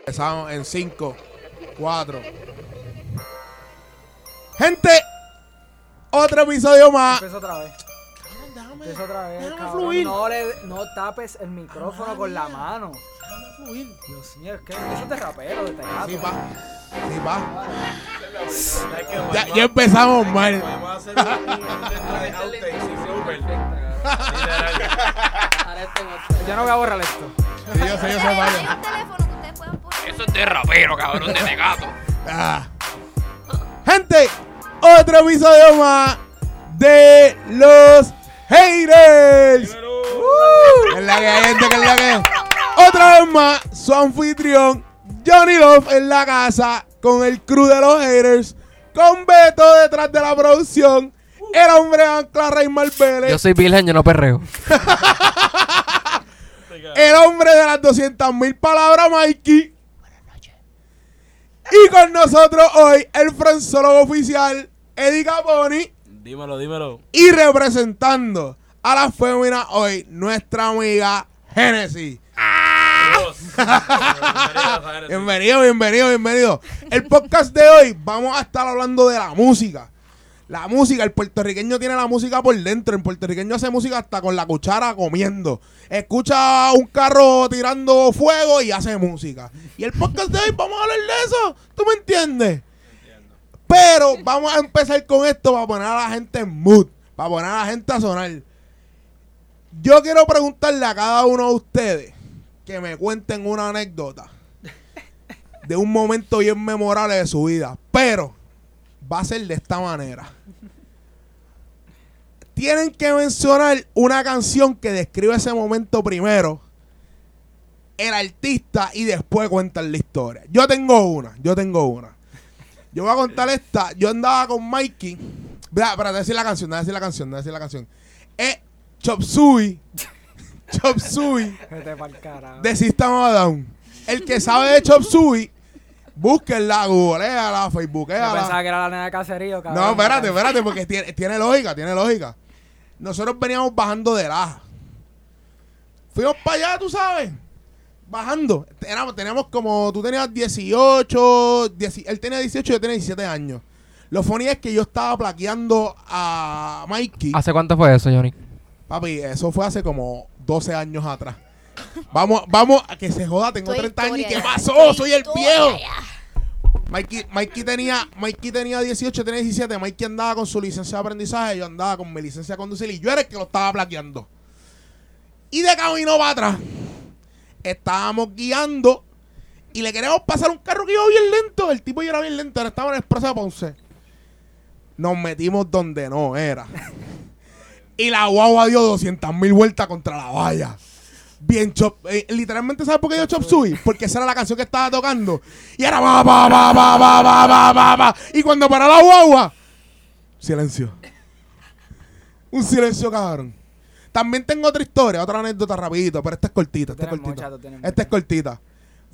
Empezamos en 5, 4. Gente, otro episodio más. Empieza otra vez. Déjame, Empieza otra vez, déjame cabrón. fluir. No, le, no tapes el micrófono Ah, con la mano. Déjame fluir. Dios mío, es que eso es de rapero, de teatro. Sí, pa. Sí, pa. Ya, ya empezamos mal. Podemos hacer un, un de Literal. Yo no voy a borrar esto. Sí, yo sé, yo sé, Hay vaya. un teléfono que ustedes puedan poner. Eso es de rapero, cabrón, de tegato. Ah. Gente, otro episodio más de los haters. Es la que hay, gente, que es la que hay. Otra vez más, su anfitrión, Johnny Love en la casa, con el crew de los haters, con Beto detrás de la producción, el hombre ancla Raymar Vélez, Yo soy virgen, yo no perreo. el hombre de las 200 mil palabras, Mikey. Y con nosotros hoy, el frenzólogo oficial, Eddie Caponi. Dímelo, dímelo. Y representando a la fémina hoy, nuestra amiga Genesis. Bienvenido, bienvenido, bienvenido. El podcast de hoy vamos a estar hablando de la música. La música, el puertorriqueño tiene la música por dentro. El puertorriqueño hace música hasta con la cuchara comiendo. Escucha un carro tirando fuego y hace música. Y el podcast de hoy vamos a hablar de eso. ¿Tú me entiendes? Pero vamos a empezar con esto para poner a la gente en mood. Para poner a la gente a sonar. Yo quiero preguntarle a cada uno de ustedes que me cuenten una anécdota de un momento bien memorable de su vida. Pero va a ser de esta manera. Tienen que mencionar una canción que describe ese momento primero, el artista y después cuentan la historia. Yo tengo una, yo tengo una. Yo voy a contar esta. Yo andaba con Mikey. Para decir la canción, decir la canción, decir la canción. Es Chop Suey. Chop Suey de System of Down. El que sabe de Chop Suey, búsquenla, googleala, Yo facebookeala. pensaba que era la nena de caserío, cabrón. No, espérate, espérate, porque tiene, tiene lógica, tiene lógica. Nosotros veníamos bajando de Laja. Fuimos para allá, tú sabes. Bajando. Éramos- teníamos como, tú tenías 18, 10 él tenía 18, yo tenía 17 años. Lo funny es que yo estaba plaqueando a Mikey. ¿Hace cuánto fue eso, Johnny? Papi, eso fue hace como 12 años atrás. Vamos, vamos, a que se joda, tengo Estoy 30 años y ¿qué pasó? Soy el viejo. Mikey, Mikey tenía, Mikey tenía 18, tenía 17. Mikey andaba con su licencia de aprendizaje, yo andaba con mi licencia de conducir y yo era el que lo estaba plaqueando. Y de camino para atrás, estábamos guiando y le queremos pasar un carro que iba bien lento. El tipo ya era bien lento, ahora estaba en el expreso de Ponce. Nos metimos donde no era. Y la guagua dio 200 mil vueltas contra la valla. Bien chop. eh, literalmente, ¿sabes por qué yo chop suey? Porque esa era la canción que estaba tocando. Y era va, va, va, va, va, va, va, va, va. Y cuando paró la guagua, silencio. Un silencio, cabrón. También tengo otra historia, otra anécdota rapidito, pero esta es cortita, esta es cortita. es cortita.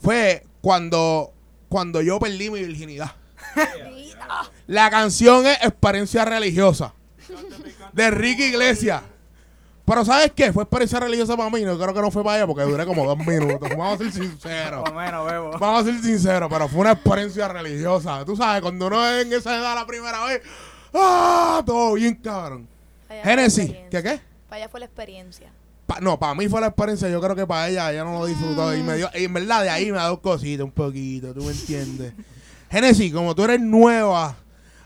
Fue cuando, cuando yo perdí mi virginidad. La canción es Experiencia Religiosa. De Ricky Iglesias. Pero ¿sabes qué? Fue experiencia religiosa para mí. No creo que no fue para ella porque duré como dos minutos. Vamos a ser sinceros. Menos, bebo. Vamos a ser sinceros, pero fue una experiencia religiosa. Tú sabes, cuando uno es en esa edad la primera vez, ¡ah! Todo bien, cabrón. Génesis, ¿qué qué? Para allá fue la experiencia. Pa- no, para mí fue la experiencia. Yo creo que para ella, ella no lo disfrutó. Y me dio, y en verdad, de ahí me ha dado cositas un poquito. ¿Tú me entiendes? Génesis, como tú eres nueva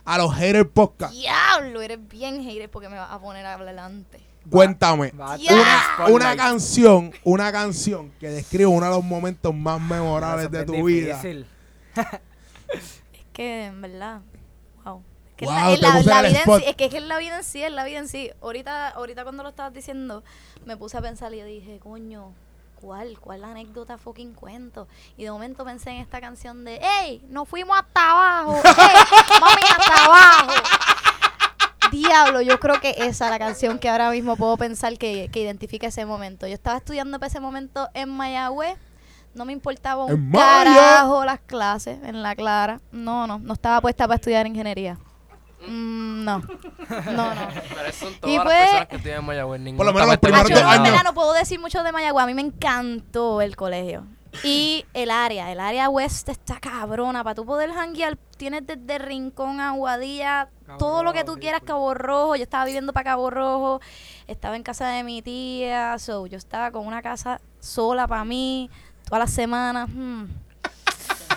a los haters podcast, Diablo, eres bien hater porque me vas a poner adelante. Cuéntame. Una, canción, una canción que describe uno de los momentos más memorables de tu vida. Es que, en verdad, wow. Es que Wow, la, es te la- puse la en el vida en spot. sí, es que es la vida en sí, es la vida en sí. Ahorita, ahorita cuando lo estabas diciendo, me puse a pensar y yo dije, coño, ¿cuál? ¿Cuál anécdota fucking cuento? Y de momento pensé en esta canción de, ¡Ey! Nos fuimos hasta abajo. ¡Ey! ¡Mami, hasta abajo! Diablo, yo creo que esa es la canción que ahora mismo puedo pensar que, que identifica ese momento. Yo estaba estudiando para ese momento en Mayagüez. No me importaba un carajo las clases en la clara. No, no, no estaba puesta para estudiar ingeniería. Mm, no. No, no. Pero son Y todas las pues- personas que tienen Mayagüez. ninguna Por lo menos los primeros dos no, años. mira, no puedo decir mucho de Mayagüez. A mí me encantó el colegio. Y el área, el área west está cabrona. Para tú poder janguear, tienes desde Rincón, Aguadilla, Cabo todo lo que tú quieras. Cabo Rojo. Yo estaba viviendo para Cabo Rojo. Estaba en casa de mi tía. So, yo estaba con una casa sola para mí, todas las semanas. hmm.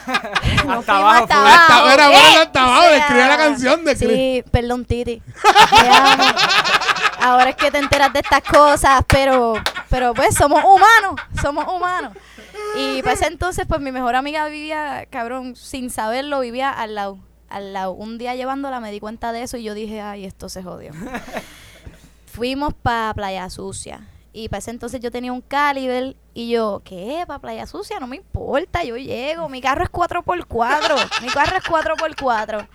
Hasta abajo hasta fue. Hasta- abajo, era, ¿qué? bueno, hasta abajo, O sea, describe la canción, describe. Sí, perdón, Titi. Ahora es que te enteras de estas cosas, pero, pero pues somos humanos, somos humanos. Y para ese entonces, pues mi mejor amiga vivía, cabrón, sin saberlo, vivía al lado, al lado. Un día llevándola me di cuenta de eso y yo dije, ay, esto se jodió. Fuimos para Playa Sucia. Y para ese entonces yo tenía un caliber y yo, ¿qué? ¿Para Playa Sucia? No me importa, yo llego. Mi carro es 4x4. mi carro es 4x4.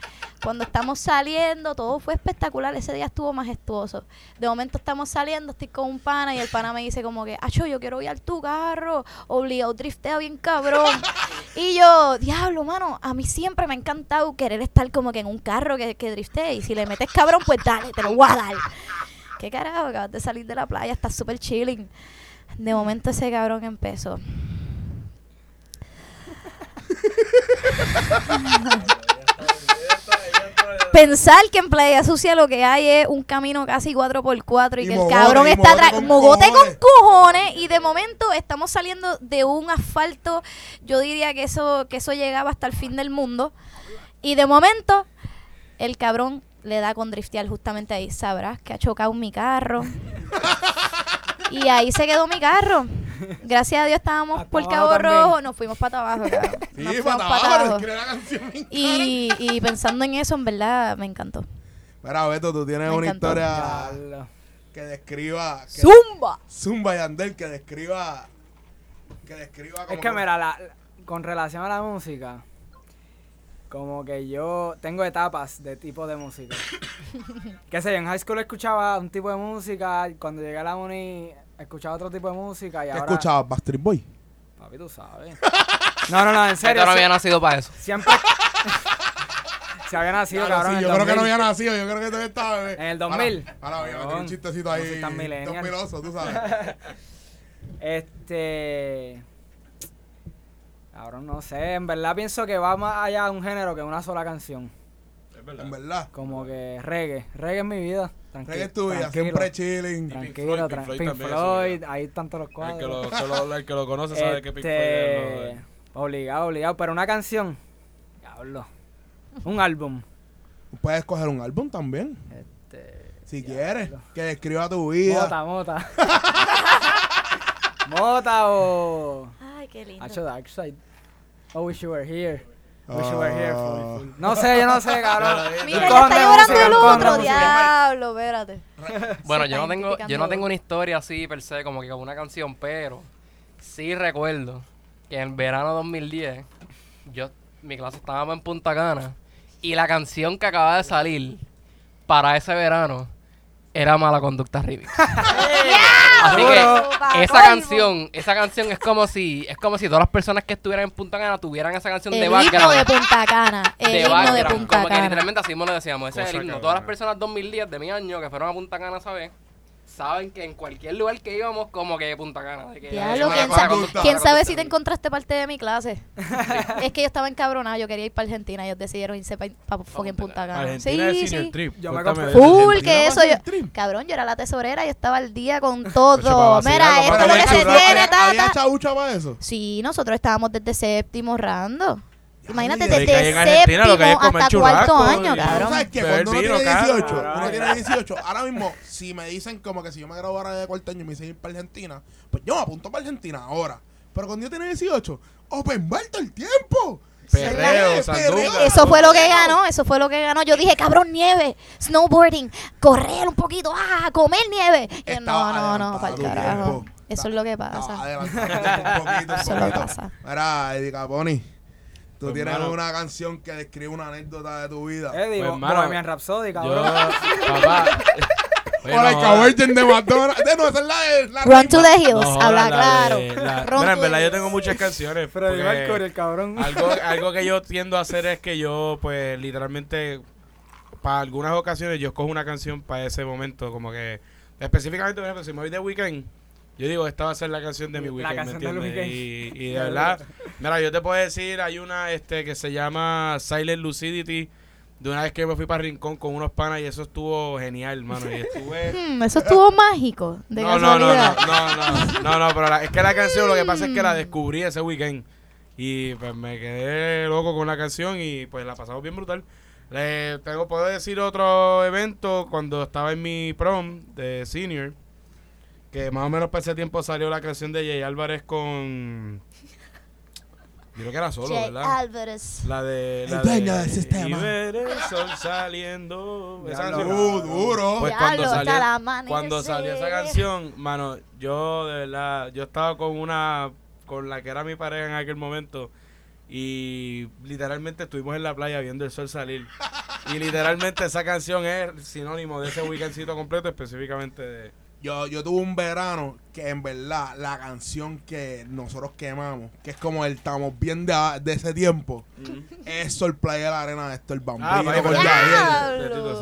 Cuando estamos saliendo, todo fue espectacular. Ese día estuvo majestuoso. De momento estamos saliendo, estoy con un pana y el pana me dice como que, Acho, yo quiero guiar tu carro. Obligado, driftea bien cabrón. y yo, diablo, mano, a mí siempre me ha encantado querer estar como que en un carro que, que driftee. Y si le metes cabrón, pues dale, te lo voy a dar. ¿Qué carajo? Acabas de salir de la playa, estás súper chilling. De momento ese cabrón empezó. Pensar que en Playa Sucia lo que hay es un camino casi 4x4 y, Y que mogote, el cabrón está atrás, mogote con cojones. cojones y de momento estamos saliendo de un asfalto, yo diría que eso que eso llegaba hasta el fin del mundo y de momento el cabrón le da con driftear justamente ahí, sabrás que ha chocado mi carro. y ahí se quedó mi carro. Gracias a Dios estábamos Hasta por Cabo. Rojo, nos fuimos para abajo. Sí, Nos fuimos para abajo, Y, y pensando en eso, en verdad, me encantó. Mira, Beto, tú tienes Me una encantó. historia que describa. Que, ¡Zumba! Zumba y Andel, que describa. Que describa como. Es que mira, la- la- con relación a la música, como que yo tengo etapas de tipo de música. Qué sé yo, en high school escuchaba un tipo de música, cuando llegué a la uni escuchaba otro tipo de música y ¿Qué ahora... escuchabas? Backstreet Boy. Papi, tú sabes. No, no, no, en serio. Yo no había nacido para eso. Siempre... Se había nacido, Claro, cabrón, sí, yo creo que no 2000. había nacido, yo creo que todavía estaba bebé. En el 2000. Ahora, voy a meter un chistecito ahí. tan millennial. 2000 tú sabes. Este. Cabrón, no sé. En verdad pienso que va más allá de un género que una sola canción. Es verdad. en verdad. Como que reggae. Reggae es mi vida. Reggae es tu vida, tranquilo, siempre chilling. Tranquilo, Pink Floyd, tran- Pink Floyd ahí están todos los El cuadros. que, lo, que lo- el que lo conoce sabe que Pink Floyd es lo de- Este, Obligado, obligado. Pero una canción. Diablo. Un álbum. Puedes coger un álbum también, Este. si quieres. Que describa tu vida. Mota, mota. mota o. Ay, qué lindo. Oh, wish you were here. Wish you were here. Full, full. No sé, yo no sé, cabrón. Mira, ya está llorando el otro, diablo, espérate. Bueno, yo no tengo, yo no tengo una historia así per se, como que con una canción, pero sí recuerdo que en verano 2010, yo, mi clase estábamos en Punta Cana y la canción que acaba de salir para ese verano era Mala Conducta Remix. Así que esa canción, esa canción es como si, es como si todas las personas que estuvieran en Punta Cana tuvieran esa canción El de himno background. de Punta Cana. El de himno de background, Punta como que Cana. literalmente así mismo le decíamos, ese es el himno. Todas las personas 2010 de mi año que fueron a Punta Cana esa vez, saben que en cualquier lugar que íbamos, como que Punta Cana. de que ¿quién, conducta. sa- Conducta. quién Mala sabe si te encontraste parte de mi clase? es que yo estaba encabronada, yo quería ir para Argentina, ellos decidieron irse para fucking Punta Cana. Argentina sí, sí. trip. Yo me. Full, que eso yo... Cabrón, yo era la tesorera, yo estaba al día con todo. Mira, esto es lo que se tiene, ta, ¿Había chaucha para eso? Sí, nosotros estábamos desde séptimo rando. Imagínate, de desde es séptimo comer hasta cuarto año, cabrón. sabes que cuando uno tiene cabrón. 18, Cabrón. uno tiene 18, ahora mismo, si me dicen como que si yo me graduara de cuarto año y me dicen ir para Argentina, pues yo me apunto para Argentina ahora. Pero cuando yo tenía 18, open bar todo el tiempo. Perreo, perreo. Eso fue lo que ganó, eso fue lo que ganó. Yo dije, cabrón, nieve, snowboarding, correr un poquito, ah, comer nieve. No, no, no, para el carajo. tiempo. Eso es lo que pasa. un poquito, un Eso es lo que poquito. pasa. Mira, Eddie Caponi, tú Pues, tienes mano. una canción que describe una anécdota de tu vida. Eddie, Pues, Bo- mano, Bohemian Rhapsody, Yo, cabrón. papá. Oye, O la no, Cavirgen de McDonald's. De no, esa es la de la Run to the hills, habla la claro. de- la- Run Mira, en verdad yo tengo muchas canciones. Mercury, el cabrón. algo, algo que yo tiendo a hacer es que yo, pues, literalmente para algunas ocasiones yo escojo una canción para ese momento, como que específicamente, por ejemplo, si me voy de weekend, yo digo, esta va a ser la canción de mi La weekend, ¿me entiendes? weekend. Y, y de verdad, mira, yo te puedo decir, hay una este que se llama Silent Lucidity, de una vez que me fui para Rincón con unos panas y eso estuvo genial, hermano, y estuve... Hmm, eso estuvo mágico, de no, no, no, casualidad. no, no, no, no, no, pero la- es que la canción lo que pasa es que la descubrí ese weekend y pues me quedé loco con la canción y pues la pasamos bien brutal. Le tengo, puedo decir otro evento cuando estaba en mi prom de senior, que más o menos para ese tiempo salió la canción de Jay Álvarez con... Yo creo que era solo, Jay ¿verdad? Álvarez. La de... La El dueño de, del sistema. Y ver el sol saliendo. Esa canción. Uh, duro. Pues cuando salió, hasta cuando salió esa canción, mano, yo de verdad, yo estaba con una, con la que era mi pareja en aquel momento y literalmente estuvimos en la playa viendo el sol salir. Y literalmente esa canción es sinónimo de ese weekendcito completo, específicamente de... Yo, yo tuve un verano que en verdad la canción que nosotros quemamos, que es como el estamos bien de, de ese tiempo, es Sol Playa de la Arena de Héctor Bambino Ah, vaya, con pues, sí.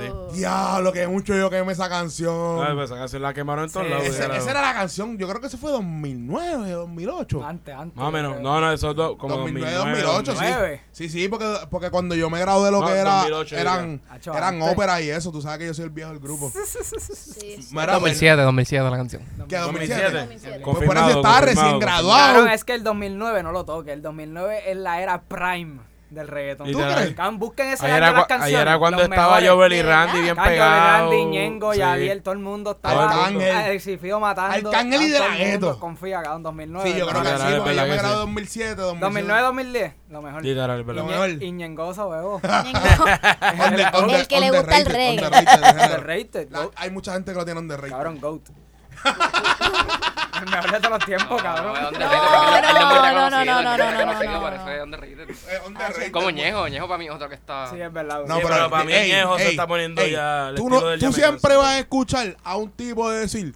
Diablo. Diablo, que mucho yo quemé esa canción. Ay, pues esa canción la quemaron en todos Sí, lados. Ese- era- esa era la canción, yo creo que ese fue 2009, 2008. Antes, antes. Más o menos, no, no, eso es do- como 2009, 2009, 2008, sí. 2009. Sí, sí, porque, porque cuando yo me gradué lo No, que era 2008 eran, eran óperas y eso, tú sabes que yo soy el viejo del grupo. Sí, sí. Mira, 2007, 2007 la canción. Que 2007. 2007. Pues por eso estaba recién graduado. Cabrón, es que el 2009 no lo toque. El 2009 es la era prime del reggaetón. Crees? Busquen ese Ahí año era las cua- ahí canciones. era cuando estaba. Jovel y Randy bien pegados. Randy, Ñengo, Sí. Yadiel, todo el mundo estaba matando. Arcángel y De La. Confía, cabrón, 2009. Sí, yo creo que Literal, sí, porque yo me gradué sí. 2007, 2007. 2009, 2010, lo mejor. Literal. Lo mejor. Y Ñengoso, huevo. El que le gusta el reggae. hay mucha gente que lo tiene underrated. Cabrón, GOAT. me hablé todos los tiempos, cabrón. No, no, no, no, no, no, ah, Como Ñejo, Ñejo para mí otro que está. Sí, es verdad. No, pero, para mí Ñejo se está poniendo ya. Tú, siempre vas a escuchar a un tipo decir,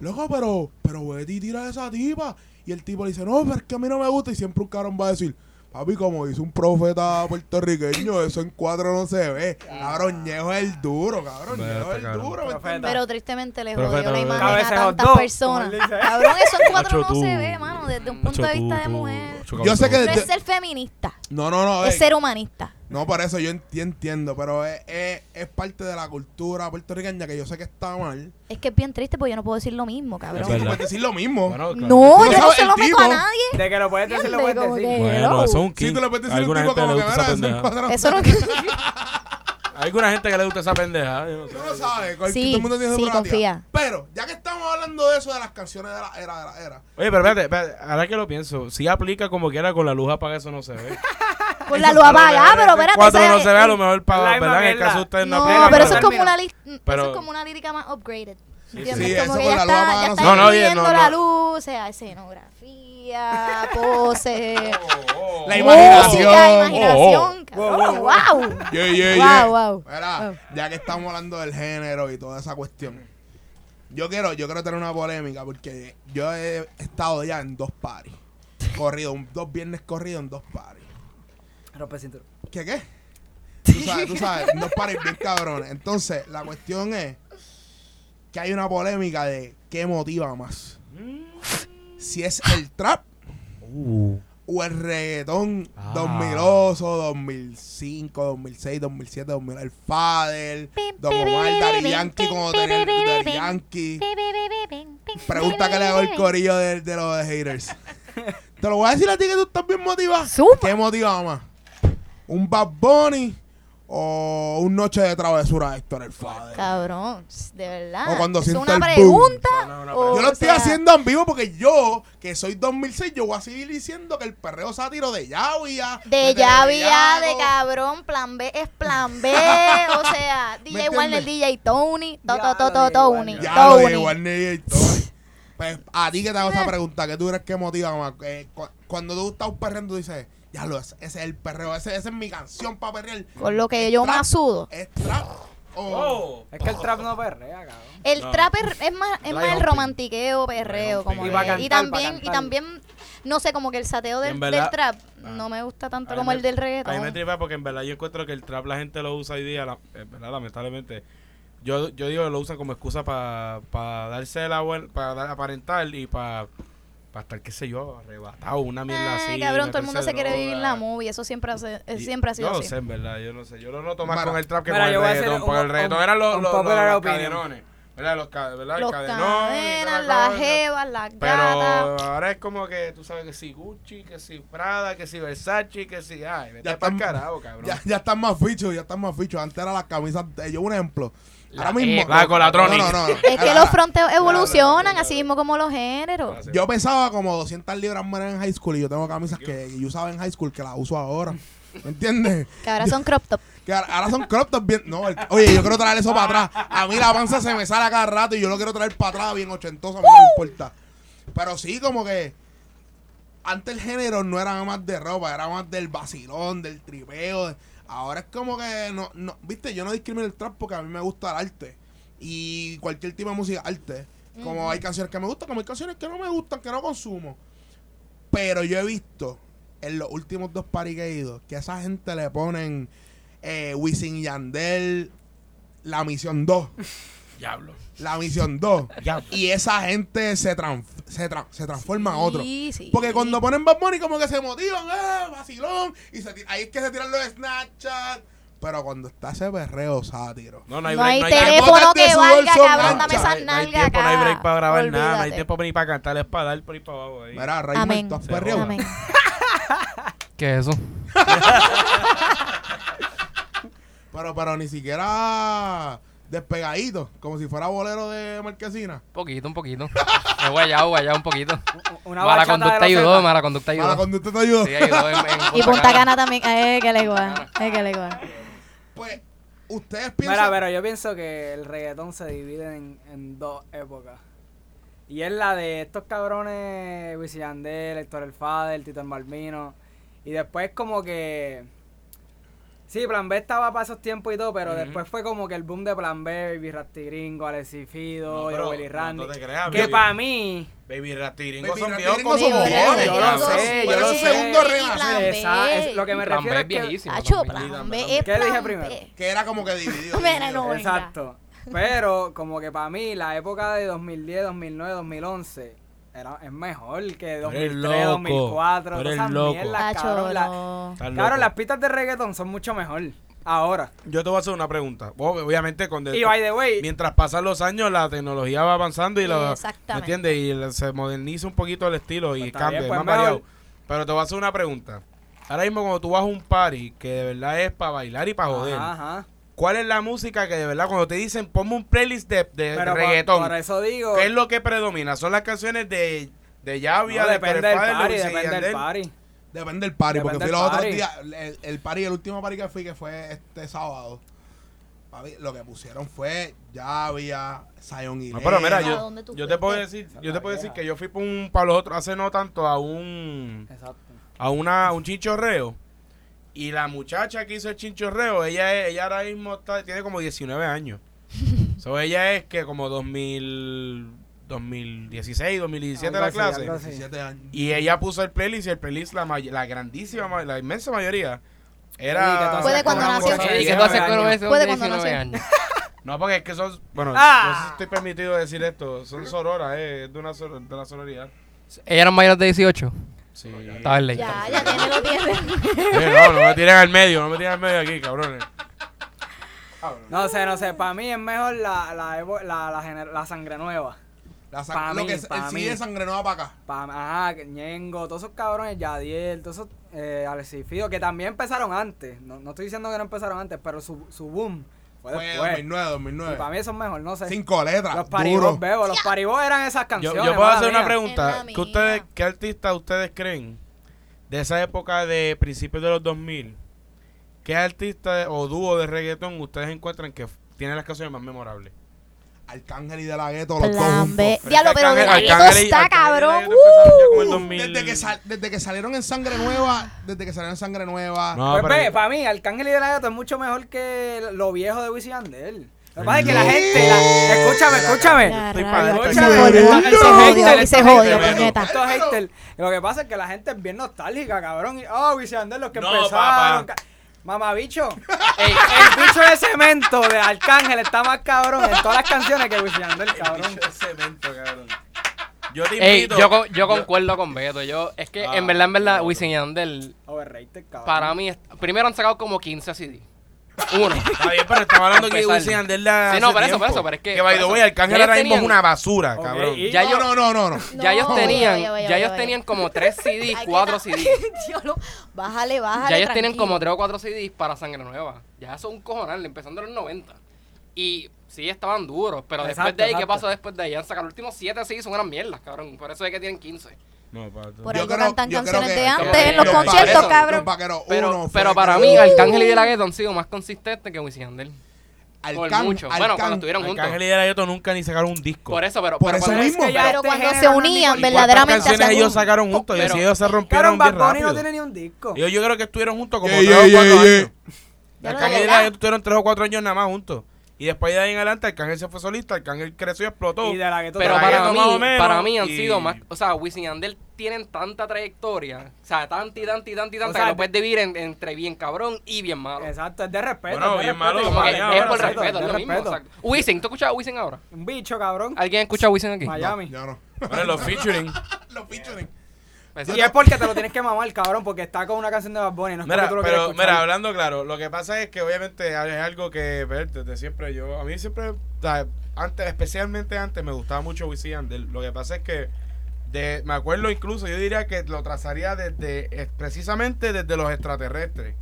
loco, pero, pero Betty tira a esa tipa. Y el tipo le dice, no, pero es que a mí no me gusta. Y siempre un cabrón va a decir, papi, como dice un profeta puertorriqueño, eso en cuatro no se ve. Cabrón, Ñejo es el duro, cabrón. Vete, Ñejo es el cabrón. duro, ¿me Profeta. entiendes? Pero tristemente le jodió la imagen a tantas personas. Cabrón, eso en cuatro no se ve, mano, desde un punto de vista de mujer. Yo sé que No es ser feminista, No, no, no. es ey. ser humanista. No, por eso yo enti- entiendo, pero es, es, es parte de la cultura puertorriqueña que yo sé que está mal. Es que es bien triste porque yo no puedo decir lo mismo, cabrón. Verdad. puedes decir lo mismo. Bueno, claro. No, no yo no se lo meto a nadie. De que lo puedes decir, lo puedes decir. que- Bueno, eso es un Sí, kink. tú le puedes decir un tipo como que mira, eso no Hay alguna gente que le gusta esa pendeja. yo no sé. Tú no sabes, cual- Sí, todo el mundo tiene su sí, confía. Pero, ya que estamos hablando de eso, de las canciones de la era, de la era. Oye, pero espérate, espérate, ahora que lo pienso, si aplica como quiera con la luz apagada, eso no se ve. Con la luz apagada, pero espérate. Cuatro esa- no se ve, a lo mejor La para, misma ¿verdad? En el mierda. caso de ustedes no, No, aplica. pero eso es como una, li- Pero- eso es como una lírica más upgraded. ¿Entiendes? Sí, como eso que con ya la luz está, apagada ya no está se- No, no, oye, incluyendo no, la no. luz, o sea, escenografía, pose, Oh, La oh. imaginación. música, imaginación, Wow, cabrón, wow, wow. Yeah, yeah, yeah. Wow, wow. Mira, Wow. ya que estamos hablando del género y toda esa cuestión. Yo quiero, yo quiero tener una polémica porque yo he estado ya en dos paris. Corrido, un- dos viernes corridos en dos paris. Rompe cintura. ¿Qué qué? Tú sabes, tú sabes, dos paris bien cabrones. Entonces, la cuestión es que hay una polémica de qué motiva más. Si es el trap Uh. o el reggaetón Ah. 2008, 2005, 2006, 2007, 2000, el Fader, Don Omar, Daddy Yankee, como tenía Daddy Yankee. Pregunta que le hago el corillo de, de los haters. Te lo voy a decir a ti que tú estás bien motivado. ¿Qué motiva más? ¿Un Bad Bunny o un Noche de Travesura de Héctor el Fader? Cabrón, de verdad. O cuando es una el pregunta. No, no, o, Yo lo o estoy sea, haciendo en vivo porque yo, que soy 2006, yo voy a seguir diciendo que el perreo sátiro de Yavia. De ya había, de Bellaco, cabrón, plan B es plan B. o sea, DJ? Warner, DJ Tony, to, to, Ya to, lo to, de Tony. Ya lo de Tony. Warner y Tony. Pues a ti que te hago esa pregunta, ¿qué tú crees que motiva más? Eh, cu- cuando tú estás perreando, tú dices, ya lo, ese ese es el perreo, ese, esa es mi canción para perrear. Con lo que yo Trap. más sudo. ¿Es trap o...? Oh. Es que el trap no perrea, cabrón. El No. trap es, es más, es más el romantiqueo, perreo, como Y pa' pa' también, y cantar. también no sé, como que el sateo del, En verdad- del trap Ah. no me gusta tanto como me- el del A mí me reggaetón. tripa porque en verdad yo encuentro que el trap la gente lo usa hoy día, la- en verdad, lamentablemente. Yo, yo digo que lo usan como excusa para darse la vuelta, para dar, aparentar y para estar, qué sé yo, arrebatado, una mierda Ah, así. cabrón, todo el mundo se quiere droga. vivir la movie, eso siempre, hace, eh, Y- siempre ha sido yo no así. sé, en verdad, yo no sé. Yo lo noto más Mira, con el trap que con el yo reggaetón. Porque el reggaetón eran los, los, los opinion. cadenones. ¿Verdad? Los, ca- ¿verdad? Los cadenas, la las jevas, las Pero gatas. ahora es como que tú sabes que si Gucci, que si Prada, que si Versace, que si. Ay, vete Ya para están- carajo, cabrón. Ya, ya están más fichos, ya están más fichos. Antes eran las camisas. eh, yo un ejemplo. Ahora La mismo. Eco. La Colatronic. No, no, no. Es que los fronteos evolucionan, así mismo como los géneros. Yo pesaba como 200 libras menos en high school y yo tengo camisas que yo usaba en high school que las uso ahora. ¿Me entiendes? Que ahora son crop top. Que ahora, son crop tops bien. No, el- oye, yo quiero traer eso para atrás. A mí la panza se me sale a cada rato y yo lo quiero traer para atrás bien ochentoso, a mí no me importa. Pero sí, como que antes el género no era más de ropa, era más del vacilón, del tripeo. de- Ahora es como que no, no, viste, yo no discrimino el trap porque a mí me gusta el arte. Y cualquier tipo de música arte. Como hay canciones que me gustan, como hay canciones que no me gustan, que no consumo. Pero yo he visto en los últimos dos paris que he ido que a esa gente le ponen eh, Wisin y Yandel, la misión 2. Diablo. La misión 2. Diablo. Y esa gente se, tran- se, tra- se transforma en otro. Sí, sí. Porque cuando ponen Bad Bunny como que se motivan, ¡eh! Vacilón. Y se ahí es que se tiran los Snapchat. Pero cuando está ese perreo sátiro. No, no hay No break, hay no hay teléfono que valga, cabrón, dame esa No hay- no hay nalga tiempo, no hay break para grabar nada, no hay tiempo ni para cantar, es para dar por ahí para abajo. Ahí. Mira, Raymond, Amén. ¿tú has Se perreado? roba. Amén. ¿Qué es eso? Pero, pero ni siquiera despegadito, como si fuera bolero de marquesina. Un poquito, un poquito. Me he guayado, guayado un poquito. Una mala conducta ayudó, mala conducta ayudó. cuando usted te ayuda. Sí, ayudó en, en Y Punta Cana también. Eh, que le igual. Eh, que le igual. Pues, ustedes Mira, piensan. pero yo pienso que el reggaetón se divide en, en dos épocas. Y es la de estos cabrones, Wisin y Yandel, Héctor El Fader, Tito el Malvino. Y después como que... Sí, Plan B estaba para esos tiempos y todo, pero Ujú. después fue como que el boom de Plan B, Baby Rasty Gringo, Alexis Fido, No, Willy no, Randy. no te creas, que para mí... Baby Ratiringo Baby son viejos son cojones, viejos, yo lo sé, yo lo su sé. segundo renacer. Plan B. Esa- es lo que me Plan B refiero es es que... viejísimo. También. plan. B es ¿Qué dije primero? B. Que era como que dividido. Exacto. Pero como que para mí la época de 2010, 2009, 2011 era, es mejor que Tú eres 2003, loco. 2004. Tú todas eres esas loco. mierdas, cabrón, la- cabrón, las pistas de reggaeton son mucho mejor ahora. Yo te voy a hacer una pregunta. Ob- Obviamente, con Y by the way, mientras pasan los años, la tecnología va avanzando y la, ¿me entiendes? Y se moderniza un poquito el estilo y Pues cambia, bien, es pues más mejor. variado. Pero te voy a hacer una pregunta. Ahora mismo cuando tú vas a un party que de verdad es para bailar y para joder, Ajá, ajá. ¿Cuál es la música que de verdad cuando te dicen ponme un playlist de, de Pero reggaetón? Por, eso digo, ¿Qué es lo que predomina? Son las canciones de, de Llavia, no, de depende del party, depende del party. Depende del party, porque fui los otros días. El, el party, el último party que fui, que fue este sábado. lo que pusieron fue ya había Zion y No, pero mira, ¿A yo, yo te puedo decir, yo te puedo decir que yo fui para un para los otros hace no tanto a un Exacto. a una un chinchorreo y la muchacha que hizo el chinchorreo, ella es, ella ahora mismo está, tiene como 19 años. so ella es que como 2000 2016, 2017 Algo la clase. así. 17 años. Y ella puso el playlist y el playlist la, may- la grandísima, ma- la inmensa mayoría era Fue de cuando nació. cosa de ¿Y qué tú haces 19 con años. ese Puede de cuando 19 nació. No, porque es que son, bueno, Ah. no sé si estoy permitido decir esto, son sororas, eh, es de una, sor- de una sororidad. ¿Ellas eran mayores de 18? Sí. Estaba en ley. Ya, ya tiene, lo tiene. No, no me tiren al medio, no me tiren al medio aquí, cabrones. No sé, no sé. Para mí es mejor la, la, evo- la, la, gener- la sangre nueva. La sang- Pa' lo mí, que es, pa' el mí. de sangre nueva para acá. Pa, ajá, que Ñengo, todos esos cabrones, Yadiel, todos esos eh, Alexis Fido, que también empezaron antes. No, no estoy diciendo que no empezaron antes, pero su, su boom fue, Fue después. 2009, Y 2009. para mí eso es mejor, no sé. Cinco letras. los paribos, bebo, los paribos eran esas canciones. yo puedo hacer una mía. pregunta. ¿Qué, ustedes, mía. ¿Qué artista ustedes creen de esa época de principios de los 2000? ¿Qué artista o dúo de reggaetón ustedes encuentran que tiene las canciones más memorables? Arcángel y De La Gueto, los dos B. Diablo, pero de la gueto está, cabrón. Gueto Uh. 2000. Desde que, sal- desde que salieron en Sangre Nueva, desde que salieron en Sangre Nueva. No, Pues pero- para mí, Arcángel y De La Gata es mucho mejor que lo viejo de Wisin y Yandel. Lo que pasa es que la gente, la- escúchame, escúchame. Estoy se jodió. Lo que pasa es que la gente es bien nostálgica, cabrón. Y, oh, Wisin y Yandel, los que No, empezaron. Mamabicho. Ey, el bicho de cemento de Arcángel está más cabrón en todas las canciones que Wisin y Yandel, cabrón. Bicho de cemento, cabrón. Yo te Ey, invito. yo, con- yo concuerdo con Beto. Yo, es que Ah, en verdad, en verdad. Wisin y Yandel, Overrated, cabrón. para mí, es- primero han sacado como 15 CD. Uno. Está bien, pero estamos hablando que. Wisin y Yandel la Sí, no, por eso, por eso, pero es que- Que by the way. Arcángel ahora mismo es una basura, cabrón. Ya no, yo- no, no, no, no. Ya ellos tenían, vaya, vaya, ya ellos tenían como 3 CDs, Hay que 4 dar- CDs. Bájale, bájale. Ya ellos tienen como 3 o 4 CDs para Sangre Nueva. Ya eso es un cojonal, empezando en los 90. Y sí, estaban duros, pero después Exacto, de ahí, ¿qué exacto. pasó después de ahí? Han sacado los últimos 7 CDs, son unas mierdas, cabrón. Por eso es que tienen 15. No. Por Yo algo creo- cantan yo creo canciones que- de antes en los los conciertos, vaqueros- cabrón. Los vaqueros Pero, uno pero para mí, Arcángel y De La Ghetto han sido más consistentes que Wisin y Yandel. Por Arcán- mucho. Bueno, cuando estuvieron juntos. Arcángel y De La nunca ni sacaron un disco. Por eso, pero. Por pero eso cuando- mismo. Es que ya Pero cuando se unían, por- ¿Cuántas verdaderamente canciones ellos sacaron juntos? Y ellos se rompieron bien rápido. no tiene ni un disco. Ellos yo creo que estuvieron juntos como Yeah, 3 yeah, o 4 yeah, yeah. años. Arcángel y De La. Ghetto estuvieron 3 o 4 años nada más juntos. Y después de ahí en adelante, Arcángel se fue solista, Arcángel creció y explotó. Y de la Ghetto Pero para mí, menos, para mí han y- sido más. O sea, Wisin y Yandel tienen tanta trayectoria. O sea, tanta y tanta y tanta y tanta O sea, que lo puedes dividir en- entre bien cabrón y bien malo. Exacto, es de respeto. Bueno, es de bien respeto, malo, es por respeto, es de lo mismo. respeto. Exacto. Wisin, ¿tú escuchas a Wisin ahora? Un bicho, cabrón. ¿Alguien escucha a Wisin aquí? Miami. Yo no. Bueno, los featuring. Los featuring. Exacto. Y es porque te lo tienes que mamar, cabrón, porque está con una canción de Bad Bunny, no es Mira, tú lo pero mira, hablando claro, lo que pasa es que obviamente es algo que ver, desde siempre yo, a mí siempre, antes, especialmente antes, me gustaba mucho Wisin Yandel. Lo que pasa es que de, me acuerdo incluso, yo diría que lo trazaría desde, precisamente desde los extraterrestres.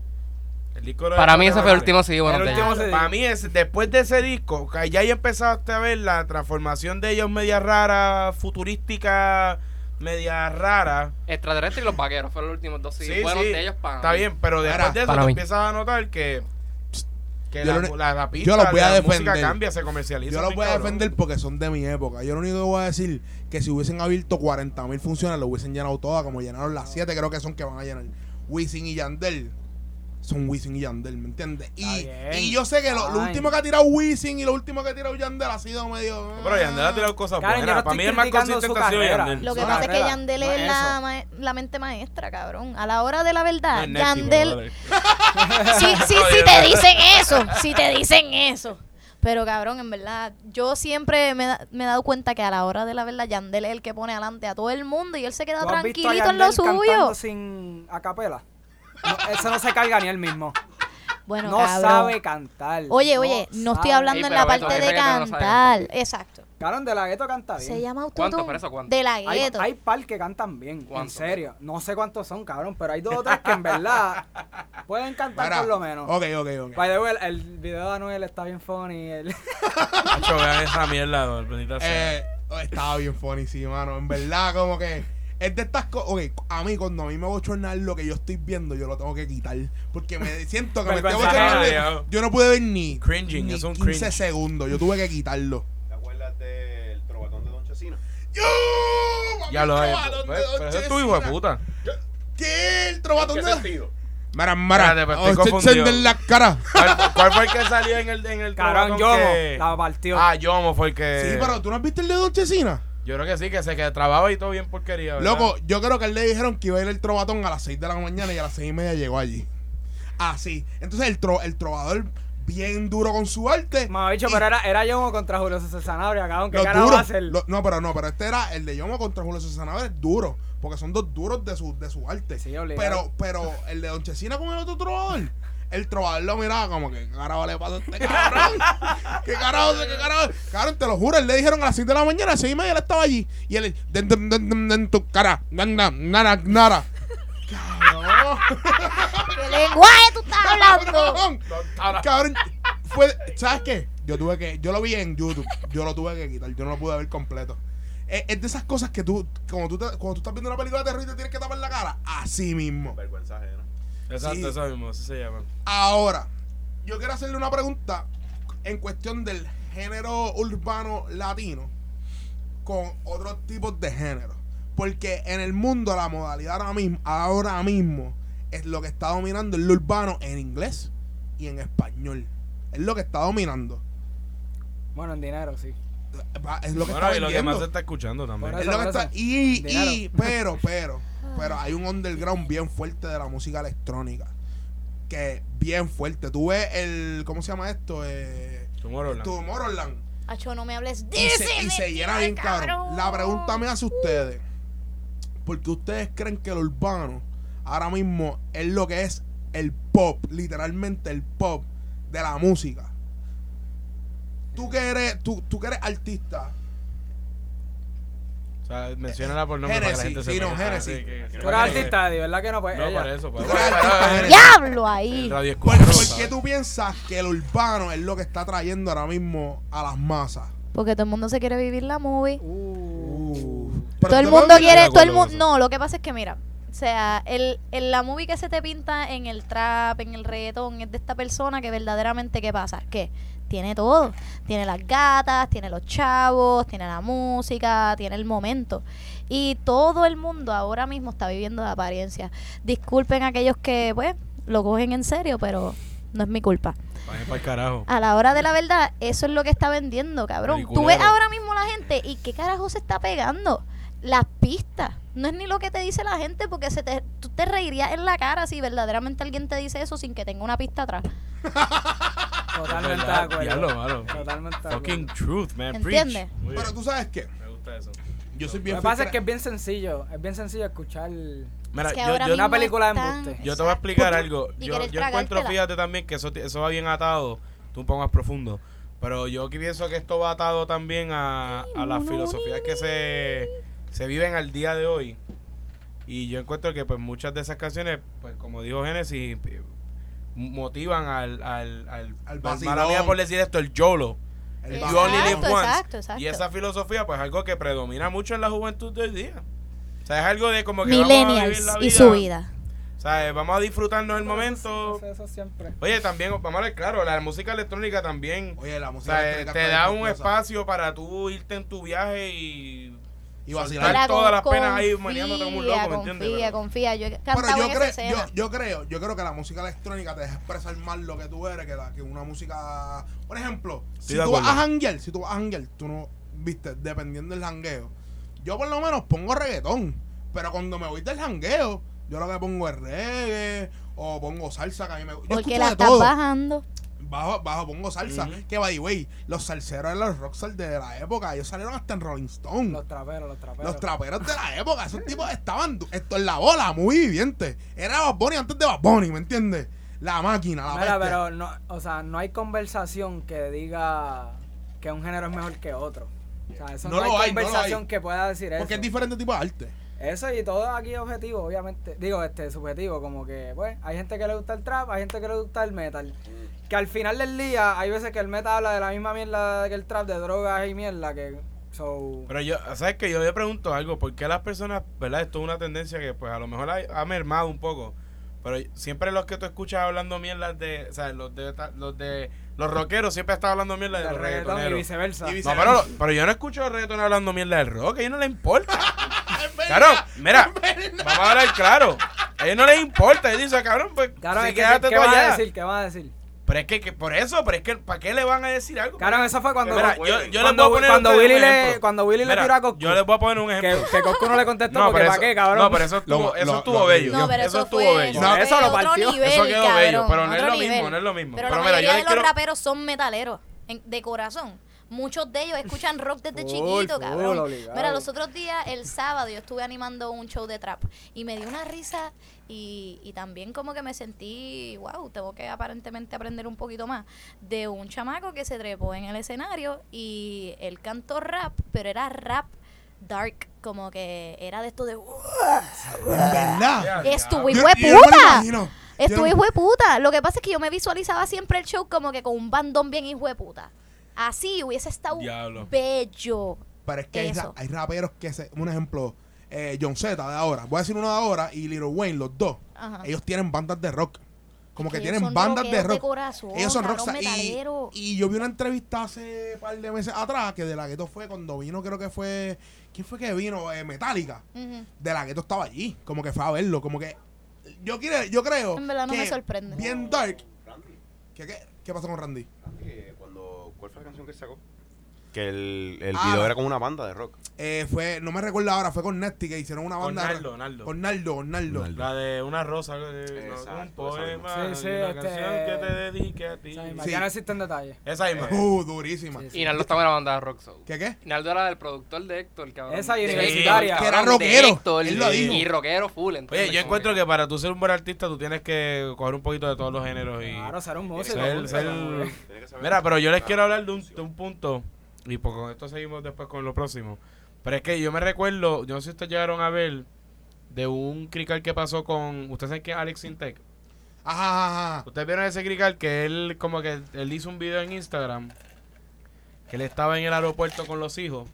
El disco de Para mí ese fue el último. CD bueno El de último ellos. CD. Para mí es después de ese disco, que ya ahí empezaste a ver la transformación de ellos media rara, futurística, media rara. Extraterrestre y los vaqueros fueron los últimos dos Sí, sí, de ellos para Está mí. bien, pero después de eso tú mí. empiezas a notar que, que Yo la, lo yo pista los voy a la música defender. cambia, se comercializa. Yo los voy a defender porque son de mi época. Yo lo único que voy a decir que si hubiesen abierto 40 mil funciones, lo hubiesen llenado todas, como llenaron las 7, creo que son que van a llenar. Wisin y Yandel son Wisin y Yandel, ¿me entiendes? Y, y yo sé que lo, último que ha tirado Wisin y lo último que ha tirado Yandel ha sido medio. Pero Yandel ha tirado cosas Karen, buenas. no Para mí el más consistente ha sido. Yandel. Lo que Su pasa es que Yandel no es es la, ma- la mente maestra, cabrón. A la hora de la verdad, Yandel. Sí, sí, sí te dicen eso. Sí te dicen eso. Pero cabrón, en verdad, yo siempre me, da- me he dado cuenta que a la hora de la verdad, Yandel es el que pone adelante a todo el mundo y él se queda ¿Tú has visto a tranquilito en lo suyo. cantando sin acapela? No, ese no se carga ni él mismo. Bueno, no cabrón. sabe cantar. Oye, oye, no estoy hablando en pero la parte de reggaetón no sabe cantar. Exacto. Cabrón, de la gueto canta bien. Se llama ¿Cuánto? autotune. ¿Pero eso cuánto? De la Hay, gueto. hay par que cantan bien, en serio. No sé cuántos son, cabrón, pero hay dos o tres que en verdad pueden cantar por lo menos. Ok, ok, ok. By the way, el, el video de Anuel está bien funny. El... Macho, vean esa mierda, bendita sea. Eh, oh, estaba bien funny, sí, mano. En verdad, como que. Es de estas cosas. Ok, a mí, cuando a mí me bochornar lo que yo estoy viendo, yo lo tengo que quitar. Porque me siento que me estoy bochornando. Yo no pude ver ni. Cringing, ni es un 15 cringe. segundos. Yo tuve que quitarlo. ¿Te acuerdas del trovatón de Don Chesina? ¡Yo! Ya lo hay. Trovatón de Pero Don ese es tu hijo de puta. ¿Qué? ¿El trovatón ¿En de.? sentido? Mara, mara. Espérate, pero estoy encienden la cara. ¿Cuál, cuál fue el que salió en el, en el Cabrón, trovatón Yomo, que- la partió. Ah, Yomo fue el que. Sí, pero tú no has visto el de Don Chesina. Yo creo que sí, que se que trababa y todo bien porquería. ¿verdad? Loco, yo creo que él le dijeron que iba a ir el trovatón a las 6 de la mañana y a las 6 y media llegó allí. Así. Entonces el, tro- el trovador bien duro con su arte. Mama bicho, y pero era, era yo contra Julio César Sanabria, cabrón. ¿Qué carajo va a hacer? lo- no, pero no, pero este era el de Yomo contra Julio César Sanabria, es duro. Porque son dos duros de su, de su arte. Sí, obligado. pero, pero el de Don Chesina con el otro trovador. El trovador lo miraba como que ¿qué carajo le pasa a este cabrón. ¿Qué carajo? ¿Qué carajo? Cabrón, te lo juro, él le dijeron a las 6 de la mañana, a las 6 y media él estaba allí. Y él, den, den, den, den, den, tu cara, nada, nada, nada. Cabrón. ¿Qué lenguaje tú estás hablando? Cabrón, cabrón, fue, ¿sabes qué? Yo tuve que, yo lo vi en YouTube, yo lo tuve que quitar, yo no lo pude ver completo. Es, es de esas cosas que tú, como tú, te- cuando tú estás viendo una película de terror y te tienes que tapar la cara, así mismo. Vergüenza ajena. Exacto, Sí. eso mismo, así se llama. Ahora, yo quiero hacerle una pregunta en cuestión del género urbano latino con otros tipos de género. Porque en el mundo la modalidad ahora mismo, ahora mismo es lo que está dominando el urbano en inglés y en español. Es lo que está dominando. Bueno, en dinero, sí. Es lo que Bueno, está y lo que más se está escuchando también. Es lo que está- y, y, pero, pero, pero hay un underground bien fuerte de la música electrónica. Que bien fuerte. Tú ves el, ¿cómo se llama esto? Eh, Tomorrowland. Tomorrowland. Acho, no me hables de Y ese se, y se llena bien cabrón. La pregunta me hace ustedes. ¿Por qué ustedes creen que lo urbano ahora mismo es lo que es el pop? Literalmente el pop de la música. Tú que eres, tú, tú que eres artista. O sea, menciónala por nombre para que la gente sí, sepa. no, Génesis. sí, que- que- Tú eres artista, de verdad que no, pues No, ella. por eso. Por Tú eso. eres artista, Génesis. ¡Diablo ahí! Radio ¿Por, qué ¿sabes? tú piensas que lo urbano es lo que está trayendo ahora mismo a las masas? Porque todo el mundo se quiere vivir la movie. Uh. Pero todo el tú mundo quiere, todo el acuerdo con mundo, no, lo que pasa es que mira, o sea, el, el- la movie que se te pinta en el trap, en el reggaetón, es de esta persona que verdaderamente, ¿qué pasa? Que tiene todo, tiene las gatas, tiene los chavos, tiene la música, tiene el momento. Y todo el mundo ahora mismo está viviendo de apariencia. Disculpen a aquellos que, pues, lo cogen en serio, pero no es mi culpa. Carajo. A la hora de la verdad, eso es lo que está vendiendo, cabrón. Tú ves ahora mismo la gente y qué carajo se está pegando. Las pistas. No es ni lo que te dice la gente porque se te, tú te reirías en la cara si verdaderamente alguien te dice eso sin que tenga una pista atrás. Totalmente de acuerdo. diablo, mano. Totalmente de Fucking acuerdo. truth, man. ¿Entiendes? Preach. Pero tú sabes qué. Me gusta eso. Yo soy Lo que pasa es que es bien sencillo. Es bien sencillo escuchar. Mira, Es que yo, yo, una película de embuste. yo te voy a explicar algo. Yo, yo encuentro, fíjate también, que eso, eso va bien atado. Tú un poco más profundo. Pero yo que pienso que esto va atado también a, a las filosofías que se, se viven al día de hoy. Y yo encuentro que pues muchas de esas canciones, pues como dijo Genesis, motivan al, al, al, Al mala mía por decir esto, el YOLO. El You only live Exacto, once. exacto, exacto. Y esa filosofía, pues algo que predomina mucho en la juventud de hoy día. O sea, es algo de como que vamos a vivir Millennials la y vida. su vida. O sea, vamos a disfrutarnos el momento. Eso, eso siempre. Oye, también, vamos a ver, claro, la música electrónica también. Oye, la O música sea, electrónica te da un espacio para tú irte en tu viaje y. Y vacilar. Todas las con- penas ahí maniándote como un loco, ¿me entiendes? Confía, Pero- confía. Yo he Pero yo en creo, yo, yo creo, yo creo que la música electrónica te deja expresar más lo que tú eres que, la, que una música. Por ejemplo, si de tú vas a janguear, si tú vas a janguear, tú no, viste, dependiendo del jangueo. Yo por lo menos pongo reggaetón. Pero cuando me voy del jangueo, yo lo que pongo es reggae o pongo salsa que a mí me gusta. Porque la estás todo. bajando. Bajo, bajo, pongo salsa. Que by the way, los salseros de los rockstars de la época, ellos salieron hasta en Rolling Stone. Los traperos, los traperos. Los traperos de la época, esos tipos estaban esto en la bola, muy viviente. Era Bad Bunny antes de Bad Bunny, ¿me entiendes? La máquina, la Mira, bestia. pero no, o sea, no hay conversación que diga que un género es mejor que otro. O sea, eso No hay no conversación hay. que pueda decir eso. Porque es diferente tipo de arte. Eso y todo aquí es objetivo, obviamente. Digo, este, subjetivo, como que, pues, hay gente que le gusta el trap, hay gente que le gusta el metal. Que al final del día, hay veces que el metal habla de la misma mierda que el trap, de drogas y mierda, que... So, Pero yo, ¿sabes que Yo le pregunto algo, ¿por qué las personas, verdad? Esto es una tendencia que pues a lo mejor ha, ha mermado un poco. Pero siempre los que tú escuchas hablando mierda de, o sea, los de, los de, los rockeros siempre están hablando mierda de del los reggaetón y reggaetoneros. viceversa. Y No, pero, pero yo no escucho reggaetón hablando mierda del rock, a ellos no les importa. Claro, mira, vamos a hablar claro. A ellos no les importa. Ellos dicen, cabrón, pues Claro, sí, es que, quédate ¿qué tú van a allá. decir? ¿Qué van a decir? Pero es que, que por eso, pero es que, ¿para qué le van a decir algo? Claro, eso fue cuando... Mira, yo, yo les voy a poner cuando ustedes Willy un le, ejemplo. cuando Willy le tiró a Coscu, Yo les voy a poner un que, ejemplo. que Coscu no le contestó No, porque pero ¿para qué, cabrón? no, pero eso estuvo, Lo- eso lo- estuvo lo- bello. No, pero eso, estuvo fue, bello. No, eso lo otro partió. nivel, Eso quedó cabrón, bello, pero no es lo mismo, nivel. no es lo mismo. Pero, Pero la mira, yo mayoría les de los quiero- raperos son metaleros, en- de corazón. Muchos de ellos escuchan rock desde Full, chiquito, cabrón. Mira, los otros días, el sábado, yo estuve animando un show de trap y me dio una risa y, y también como que me sentí, wow, tengo que aparentemente aprender un poquito más de un chamaco que se trepó en el escenario y él cantó rap, pero era rap dark, como que era de esto de... ¿Verdad? Es tu Yo- hijo yo de no me lo puta. imagino. Es Yo tu no- hijo de puta. Lo que pasa es que yo me visualizaba siempre el show como que con un bandón bien hijo de puta. Así hubiese estado Diablo. bello. Pero es que hay, ra- Eso. hay raperos que se. Un ejemplo, eh, John Z de ahora. Voy a decir uno de ahora y Lil Wayne, los dos. Ajá. Ellos tienen bandas de rock. Como que, tienen bandas de rockeros de rock. corazón, ellos son cabrón, rockstar. Y, yo vi una entrevista hace un par de meses atrás que de la gueto fue cuando vino, creo que fue. ¿Quién fue que vino? Eh, Metallica. De la gueto estaba allí. Como que fue a verlo. Como que. Yo, quiero, yo creo. En verdad no que me sorprende. Bien dark. ¿Qué, qué, qué pasó con Randy? Randy, ¿cuál fue la canción que sacó? Que el, el Ah. video era con una banda de rock. Eh, fue, no me recuerdo ahora, fue con Nesty que hicieron una Con banda. Naldo, Naldo. Con Naldo, con Naldo. Naldo. La de una rosa, de, no, Exacto, un poema. Sí, sí, una este- canción que te dedique a ti. Sí. Ya no existen detalles. Esa misma. Uh, durísima. Sí, sí. Y Naldo estaba en la banda de rock. ¿Qué qué? Naldo era el productor de Héctor, cabrón. Esa y universitaria. Que era rockero, Héctor, él lo y- dijo. Y rockero full. ¿entiendes? Oye, yo Como encuentro que para tú ser un buen artista tú tienes que coger un poquito de todos los géneros y Claro, ser un músico. que Mira, pero yo les quiero hablar de un, de un punto y pues con esto seguimos después con lo próximo. Pero es que yo me recuerdo, yo no sé si ustedes llegaron a ver de un crical que pasó con, ¿ustedes saben quién es Alex Intec? Ajá, ajá, ajá. Ustedes vieron ese crical que él como que él hizo un video en Instagram que él estaba en el aeropuerto con los hijos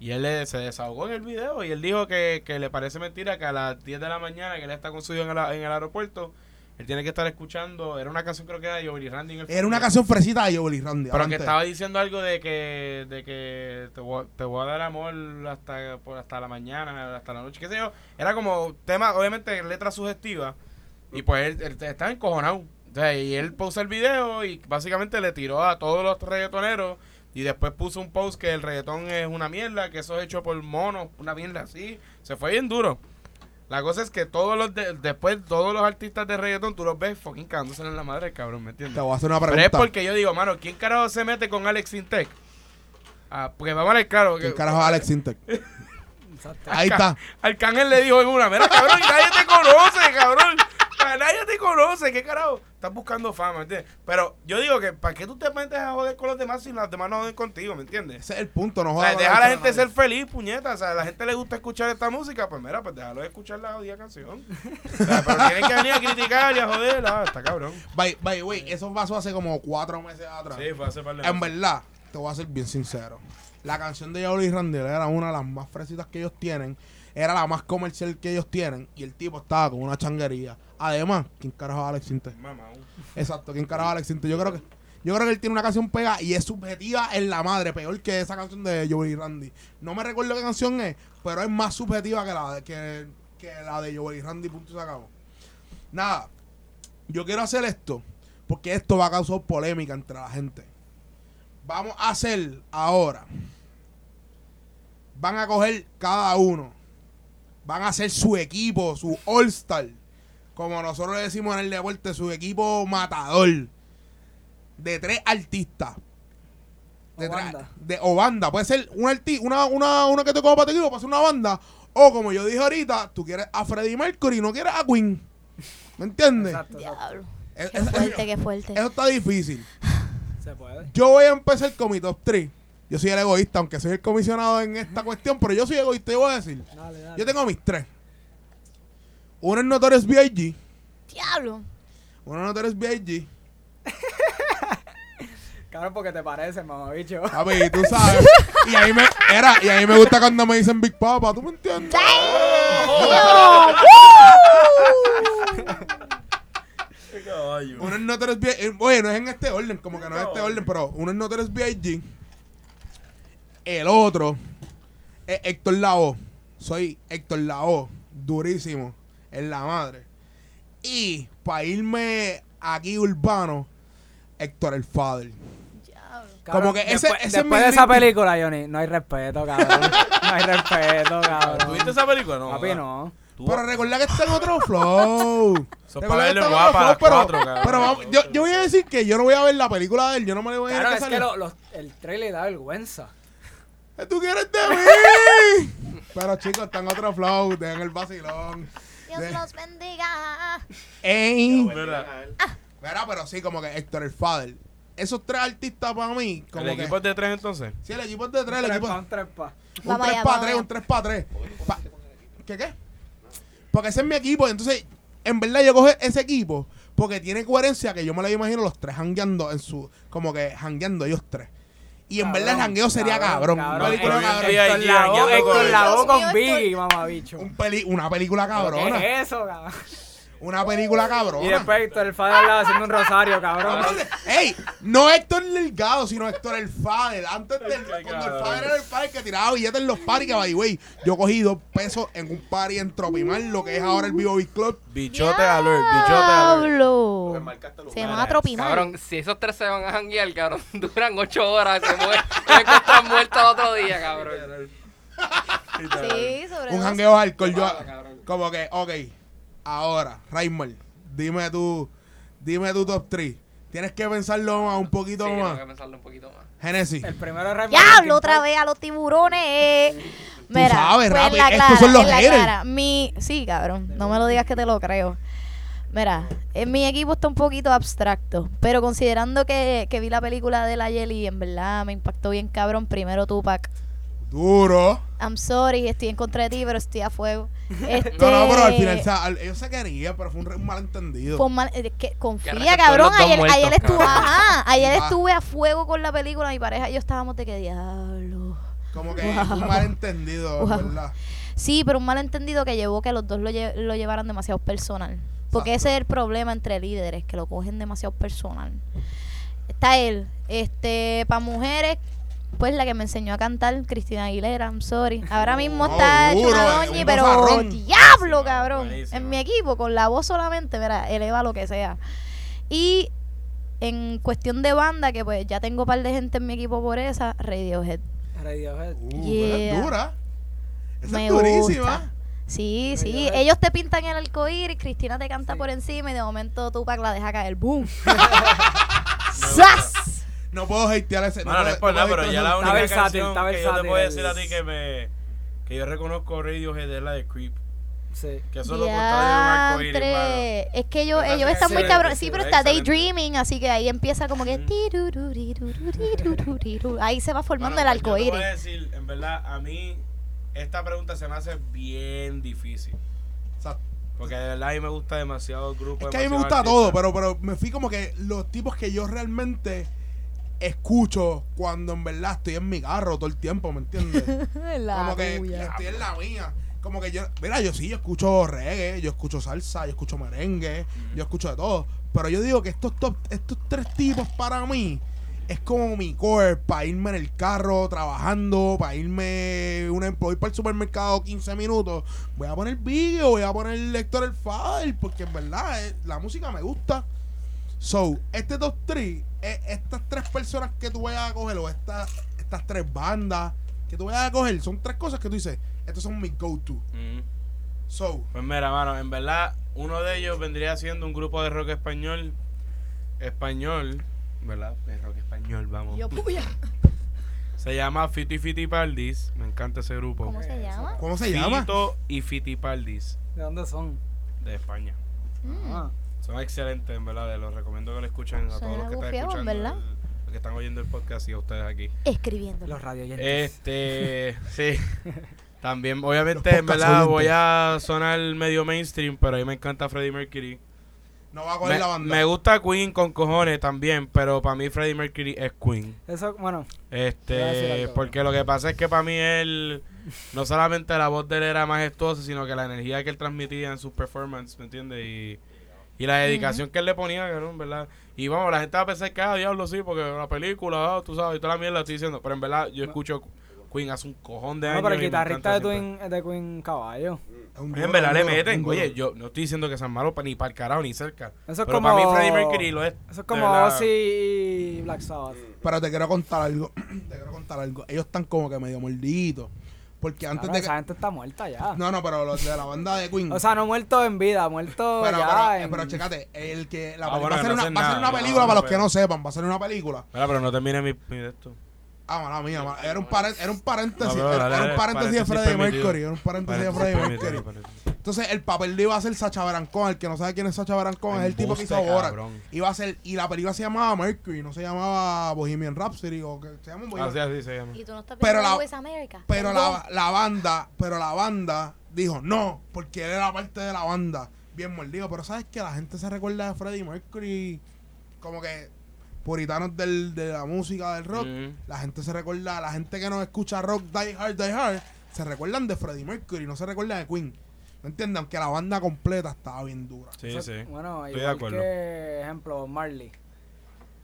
y él le- se desahogó en el video y él dijo que, que le parece mentira que a las 10 de la mañana que él está con su hijo en el, en el aeropuerto él tiene que estar escuchando, era una canción creo que era de Joey Randy en el Era una canción fresita de Joel y Randy. Pero que adelante. estaba diciendo algo de que, de que te, voy, a- te voy a dar amor hasta, por hasta la mañana, hasta la noche, qué sé yo. Era como tema, obviamente, letra sugestiva. Y pues él, él estaba encojonado. O sea, y él puso el video y básicamente le tiró a todos los reggaetoneros. Y después puso un post que el reggaetón es una mierda, que eso es hecho por monos, una mierda así. Se fue bien duro. La cosa es que todos los de- después todos los artistas de reggaetón tú los ves fucking cagándose en la madre, cabrón, ¿me entiendes? Te voy a hacer una Pero es pregunta. porque yo digo, mano, ¿quién carajo se mete con Alex Intec? Ah, porque vamos a ver claro. ¿Quién que- carajo es Alex Intec? Exacto. Ahí está. Arcángel le dijo en una, mira, cabrón, nadie te conoce, cabrón. O sea, nadie te conoce, ¿qué carajo? Estás buscando fama, ¿me entiendes? Pero yo digo que, ¿para qué tú te metes a joder con los demás si los demás no joden contigo, ¿me entiendes? Ese es el punto, no O jodas sea, con deja a la gente ser feliz, puñeta. O sea, a la gente le gusta escuchar esta música, pues mira, pues déjalo de escuchar la jodida canción. O sea, pero tienen que venir a criticar y a joder, ah, está cabrón. By, by way, eso pasó hace como cuatro meses atrás. Sí, fue hace par de En verdad, te voy a ser bien sincero. La canción de Joel y era una de las más fresitas que ellos tienen. Era la más comercial que ellos tienen. Y el tipo estaba con una changuería. Además, ¿quién carajo Alex Intec? Mamá, Exacto, ¿quién carajo Alex Intec? Yo creo que yo creo que él tiene una canción pega y es subjetiva en la madre, peor que esa canción de Joel y Randy. No me recuerdo qué canción es, pero es más subjetiva que la de, que, que la de Joel y Randy, punto y se acabó. Nada, yo quiero hacer esto porque esto va a causar polémica entre la gente. Vamos a hacer ahora. Van a coger cada uno. Van a hacer su equipo, su All-Star. Como nosotros le decimos en el deporte, su equipo matador. De tres artistas. De O tres- banda. de, o banda. Puede ser un arti una, una, una que te coja para tu equipo, puede ser una banda. O como yo dije ahorita, tú quieres a Freddie Mercury y no quieres a Queen. ¿Me entiendes? Exacto, exacto. Diablo. Es- Qué es- fuerte, qué fuerte. eso está difícil. Se puede. Yo voy a empezar con mi top 3. Yo soy el egoísta, aunque soy el comisionado en esta cuestión, pero yo soy egoísta y voy a decir. Dale, dale. Yo tengo mis tres. Uno es Notorious B.I.G. Diablo. Uno es Notorious B.I.G. Cabrón, porque te parece, mamabicho. Papi, tú sabes. Y ahí me, era, y ahí me gusta cuando me dicen Big Papa, ¿tú me entiendes? Uno es Notorious B.I.G. Oye, no es en este orden, como que no es este orden, pero uno es Notorious B.I.G. El otro es Héctor Lavoe. Soy Héctor Lavoe, durísimo, en la madre. Y para irme aquí urbano, Héctor el. Diablo. Como que ese- después, ese es después de esa película, Johnny, no hay respeto, cabrón. No hay respeto, cabrón. ¿Tuviste esa película? No. Papi, no. Tú- Pero recuerda que está en otro flow. Eso Recuerda para que verlo está en guapa otro a las flow, cuatro, pero, cabrón. pero vamos, yo, yo voy a decir que yo no voy a ver la película de él, yo no me la voy a Claro, ver es que lo- los- el trailer da vergüenza. ¿Qué tú quieres de mí? pero chicos, está en otro flow, dejen el vacilón. Dios De- los bendiga. Ey. ¿Verdad? Mira, pero sí, como que Héctor el Father. Esos tres artistas para mí, como ¿El que... equipo es de tres entonces? Sí, el equipo es de tres, el Tres equipo... pa, un tres pa. Un Vamos 3 allá, para vamos 3, allá. un 3 para 3. ¿Qué qué? Porque ese es mi equipo. Entonces, en verdad, yo cojo ese equipo porque tiene coherencia que yo me lo imagino los tres jangueando en su. Como que jangueando ellos tres. Y en verdad el jangueo sería cabrón. cabrón, Una película cabrón. Héctor Lavoe, con- Biggie, mamabicho. Una película cabrona. ¿Qué es eso, cabrón? Una película cabrona. Y después Héctor el Fader al lado haciendo un rosario, cabrón. Ey, no Héctor Delgado, sino Héctor el Fader. Antes del cuando el cabrón. Fader era el Fader que tiraba billetes en los paris, que by the way, yo cogí dos pesos en un party en Tropimar, lo que es ahora el Vivo Beat Club. Bichote alert, bichote alert. Se llama Mira, Tropimar. Cabrón, si esos tres se van a janguear, cabrón, duran ocho horas, se mueren, se encuentran muertos otro día, cabrón. Sí, sobre Un jangueo alcohol. Yo, cabrón. como que, ok, ahora, Raimel, dime tu, dime tu top 3. Tienes que pensarlo más, un poquito Sí, tengo más. que pensarlo un poquito más. Genesis. El primero es Raymond Diablo, otra vez a los tiburones. Mira, sabes, pues en la estos clara, son los en la haters. clara. Mi, sí, cabrón, no me lo digas que te lo creo. Mira, en mi equipo está un poquito abstracto, pero considerando que, que vi la película de la Yeli y en verdad me impactó bien cabrón, primero Tupac. Duro. I'm sorry, estoy en contra de ti, pero estoy a fuego. Este, No, no, pero al final, o sea, al- ellos se querían, pero fue un, un malentendido. Fue mal- eh, que- confía, cabrón. Ayer, muertos, ayer estuve, ajá, ayer Ah. estuve a fuego con la película. Mi pareja y yo estábamos de que diablo. Como que Wow. un malentendido, Wow. ¿verdad? Sí, pero un malentendido que llevó que los dos lo, lle- lo llevaran demasiado personal. Porque Exacto. ese es el problema entre líderes, que lo cogen demasiado personal. Está él. Este, para mujeres, pues la que me enseñó a cantar, Cristina Aguilera, I'm sorry. Ahora mismo Oh, está hecho una pero bozarrón. diablo, cabrón. En mi equipo, con la voz solamente, mira, eleva lo que sea. Y en cuestión de banda, que pues ya tengo un par de gente en mi equipo por esa, Radiohead. Radiohead. Uh, Yeah. esa es dura. Esa Me es durísima. gusta. Sí, sí. Ellos te pintan el arcoíris, Cristina te canta Sí. por encima y de momento Tupac la deja caer. ¡Boom! ¡Sas! No puedo hatear ese. Bueno, no es por nada, pero ya la única versátil, canción está que yo te puedo decir a ti que me que yo reconozco Radiohead es la de Creep. Sí. Que eso es lo contrario de un arcoíris. Es que ellos, ellos están muy cabrones. Sí, pero es está excelente. daydreaming, así que ahí empieza como que. Ahí se va formando Bueno, el pues yo te voy arcoíris. a decir, en verdad, a mí esta pregunta se me hace bien difícil. Exacto. Porque de verdad a mí me gusta demasiado el grupo. Es que a mí me gusta todo, artista. pero, pero me fui como que los tipos que yo realmente escucho cuando en verdad estoy en mi carro todo el tiempo, ¿me entiendes? La como que bulla. estoy en la mía. Como que yo, mira, yo sí, yo escucho reggae, yo escucho salsa, yo escucho merengue, yo escucho de todo. Pero yo digo que estos top, estos tres tipos para mí es como mi core para irme en el carro trabajando, para irme una, voy para el supermercado 15 minutos. Voy a poner vídeo, voy a poner Lector el File, porque en verdad eh, la música me gusta. So, este top 3, estas tres personas que tú vayas a coger, o estas, estas tres bandas que tú vayas a coger, son tres cosas que tú dices, estos son mis go-to. Mm. So, Pues mira, mano, en verdad, uno de ellos vendría siendo un grupo de rock español. Español, ¿verdad? De rock español, vamos. Yo, puya. Se llama Fiti Fiti Paldis. Me encanta ese grupo. ¿Cómo se llama? ¿cómo se llama? Fito y Fiti Paldis, ¿De dónde son? de España. Mm. Ah. Son excelentes, en verdad. Los recomiendo que lo escuchen a todos los que están escuchando. ¿verdad? el- los que están oyendo el podcast y a ustedes aquí. Escribiendo. Los radioyentes. Este, sí. También, obviamente, en verdad, oyentes. voy a sonar medio mainstream, pero a mí me encanta Freddie Mercury. No va a coger Me, la banda. me gusta Queen con cojones también, pero para mí Freddie Mercury es Queen. Eso, bueno, Este, algo. porque lo que pasa es que para mí él, no solamente la voz de él era majestuosa, sino que la energía que él transmitía en sus performances, ¿me entiendes? Y, y la dedicación que él le ponía, cabrón, ¿verdad? Y vamos, la gente va a pensar que, ah, diablo, sí, porque la película, ah, tú sabes, y toda la mierda estoy diciendo, pero en verdad yo escucho Queen hace un cojón de no, años. pero el guitarrista de. Queen, de Queen Caballo. En verdad le meten, oye, yo no estoy diciendo que sean malos ni para el carajo ni cerca. Eso es pero como. para mí Freddie Mercury lo es. Eso es como. Ozzy y Black Sabbath. Pero te quiero contar algo. te quiero contar algo. Ellos están como que medio mordidos. Porque antes Claro, de Esa que. gente está muerta ya. No, no, pero los de la banda de Queen. O sea, no muerto en vida, muerto pero, ya. pero, eh, en- pero chécate, el que la Ah, bueno, va a que ser no una, va a ser nada, una película no, para los pero- que no sepan, va a ser una película. Mira, pero no termine mi, mi de esto. Ah, mala mía, mala- era un, era un paréntesis, No, era, un paréntesis de Freddie. Mercury, era un paréntesis de Freddie Mercury. Entonces el papel de iba a ser Sacha Baron Cohen, el que no sabe quién es Sacha Baron Cohen, es el tipo que hizo cabrón. Iba a ser, y la película se llamaba Mercury, no se llamaba Bohemian Rhapsody, o que se llama Bohemian Así, así se llama. Y tú no estás Pero la- America. Pero la, la banda, pero la banda dijo no, porque él era parte de la banda. Bien mordido. Pero sabes que la gente se recuerda de Freddie Mercury como que puritanos del, de la música del rock. Mm. La gente se recuerda, la gente que no escucha rock Die Hard, Die Hard, se recuerdan de Freddie Mercury, no se recuerda de Queen. ¿Me entiendes? Aunque la banda completa estaba bien dura. Sí, sí. Bueno, Estoy de igual acuerdo. que, ejemplo, Marley.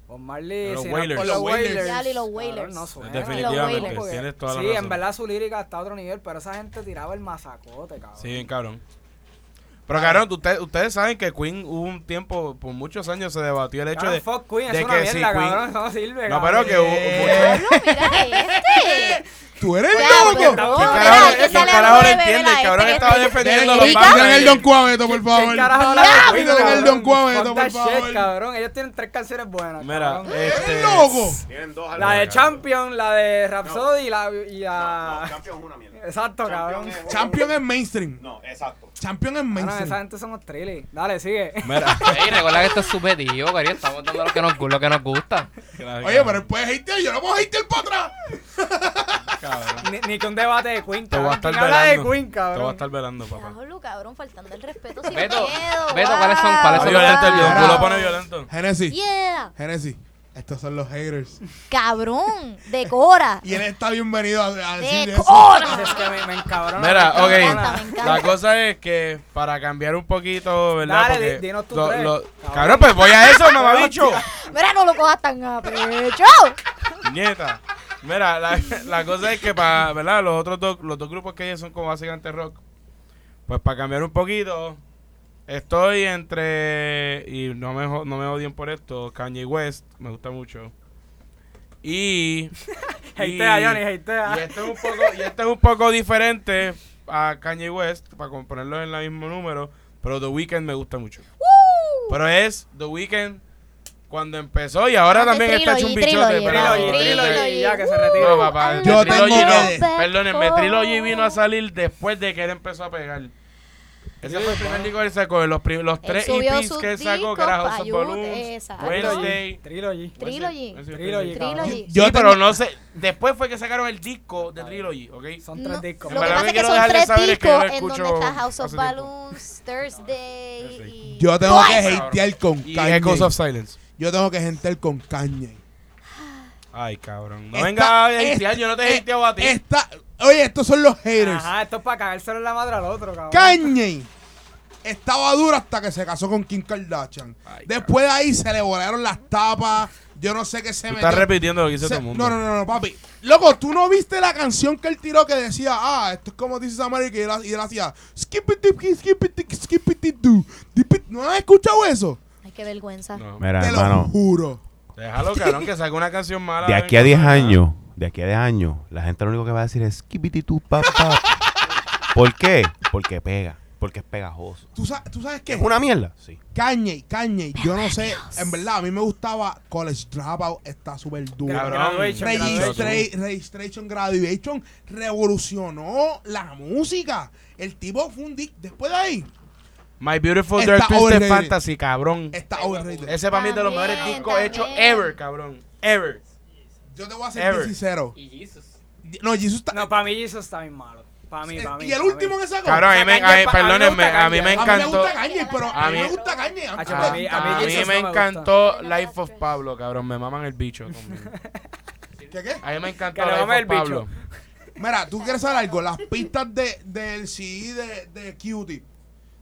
Bob Marley, Los Wailers. Los Wailers. Y los Wailers. no suena. Definitivamente, Wailers. Porque- tienes toda la Sí, razón. en verdad su lírica está a otro nivel, pero esa gente tiraba el masacote, cabrón. Sí, bien cabrón. Pero cabrón, ustedes, ustedes saben que Queen hubo un tiempo, por muchos años se debatió el hecho Cabrón, de... fuck Queen, de es una que sí, mierda, Queen- cabrón, eso no sirve, No, cabrón. pero que hubo... Eh, mira este. ¡Tú eres Ya, loco! ¿Quién Oh, carajo, le de entiende? El cabrón este- estaba defendiendo los quiten Bangers. el Don Cuaveto, por ¿Quién favor. quiten el? Don Cuaveto, Fuck por favor. shit, cabrón. Ellos tienen tres canciones buenas, Mira, este... ¡Eres loco! Tienen dos La de Champion, la de Rhapsody y la... Y la... Champion es una mierda. Exacto, cabrón. es- Champion es mainstream. No, exacto. Champion es Cabrón, esa mainstream. gente somos trilly. Dale, sigue. Mira. Ey, recuerda que esto es subjetivo, cariño. Estamos dando lo que nos, lo que nos gusta. Oye, pero él puede hatear, yo no puedo hatear para atrás. Cabrón. Ni, ni que un debate de Queen, Te voy a estar ¿Quién habla de velando. Queen, Te voy a estar velando, papá. Diablo, cabrón, faltando el respeto sin Beto, miedo. Beto. ¿cuáles son- cuáles son violento, el tú lo pones violento. Genesis, Yeah. Genesis. Estos son los haters. Cabrón, decora. Y él está bienvenido a, a decir eso. Decora. Es que me, me encabrona. Mira, me ok. me encanta. La cosa es que para cambiar un poquito, ¿verdad? Dale, Porque di- dinos tú lo- tres. lo- Cabrón. Cabrón, pues voy a eso, mamabicho. Mira, no lo cojas tan a pecho. Nieta. Mira, la, la cosa es que para, ¿verdad? Los otros dos, los dos grupos que hay son como básicamente rock. Pues para cambiar un poquito, estoy entre, y no me, no me odien por esto, Kanye West, me gusta mucho. Y... Hatea, y- Johnny, hatea. Y este es un poco, y este es un poco diferente a Kanye West, para ponerlo en el mismo número, pero The Weeknd me gusta mucho. Pero es The Weeknd cuando empezó y ahora Ah, también está hecho un bichote. Ya que se retire. No, papá, Yo tengo no. que- Perdónenme, Trilogy vino a salir después de que él empezó a pegar. Ese fue el primer disco que él sacó, los, los tres EPs que él sacó, que era House of Balloons, exacto. Wednesday. Trilogy. Trilogy. Trilogy. Yo pero no sé, después fue que sacaron el disco de Trilogy, ¿ok? Son tres No, discos. En Lo que verdad pasa que es que quiero son tres saber es que yo lo discos en donde está House of. Balloons, Thursday y... Yo tengo que hatear con Y Kanye. Echoes of Silence. Yo tengo que hatear con Kanye. Ay, cabrón. No Esta- venga a hatear, yo no te he eh, a ti. esta- oye, estos son los haters. Ajá, esto es para cagárselo en la madre al otro, cabrón. Kanye estaba duro hasta que se casó con Kim Kardashian. Ay, Después de ahí se le volaron las tapas. Yo no sé qué se metió. estás repitiendo lo que dice Se- todo el mundo. no, no, no, no, papi. Loco, tú no viste la canción que él tiró que decía, ah, esto es como is America y él, y él hacía skip skip skip ¿No has escuchado eso? Qué vergüenza. No. Mira, Te lo hermano, juro. Déjalo, cabrón, que saque una canción mala. de aquí a con 10 nada. años, de aquí a 10 años, la gente lo único que va a decir es tu papá. ¿Por qué? Porque pega, porque es pegajoso. ¿Tú, sa- tú sabes qué? ¿Es una mierda? Sí. Kanye, Kanye, yo no sé. En verdad, a mí me gustaba College Dropout, está súper duro. Cabrón. Graduation, Registra-. Registration Graduation revolucionó la música. El tipo fue un di- Después de ahí, My Beautiful Está Dark Twisted overrated. Fantasy, cabrón. está overrated. Ese para mí es de los También, mejores discos hechos ever, cabrón. Ever. Yo te voy a ser sincero. Y Jesus. No, Jesus está. No, para mí Jesus está bien malo. Para mí, para mí. y el último que sacó. Cabrón, a mí me, Kanye, a mí- me perdónenme, gusta a mí me Kanye. A mí me encantó. gusta Kanye, pero a mí me gusta Kanye. A, mí- a me encantó Life of Pablo, cabrón. Me maman el bicho. conmigo. ¿Qué, qué? A mí me encantó Life of el bicho. Pablo. Mira, tú quieres saber algo. Las pistas de, del CD de, de Cutie.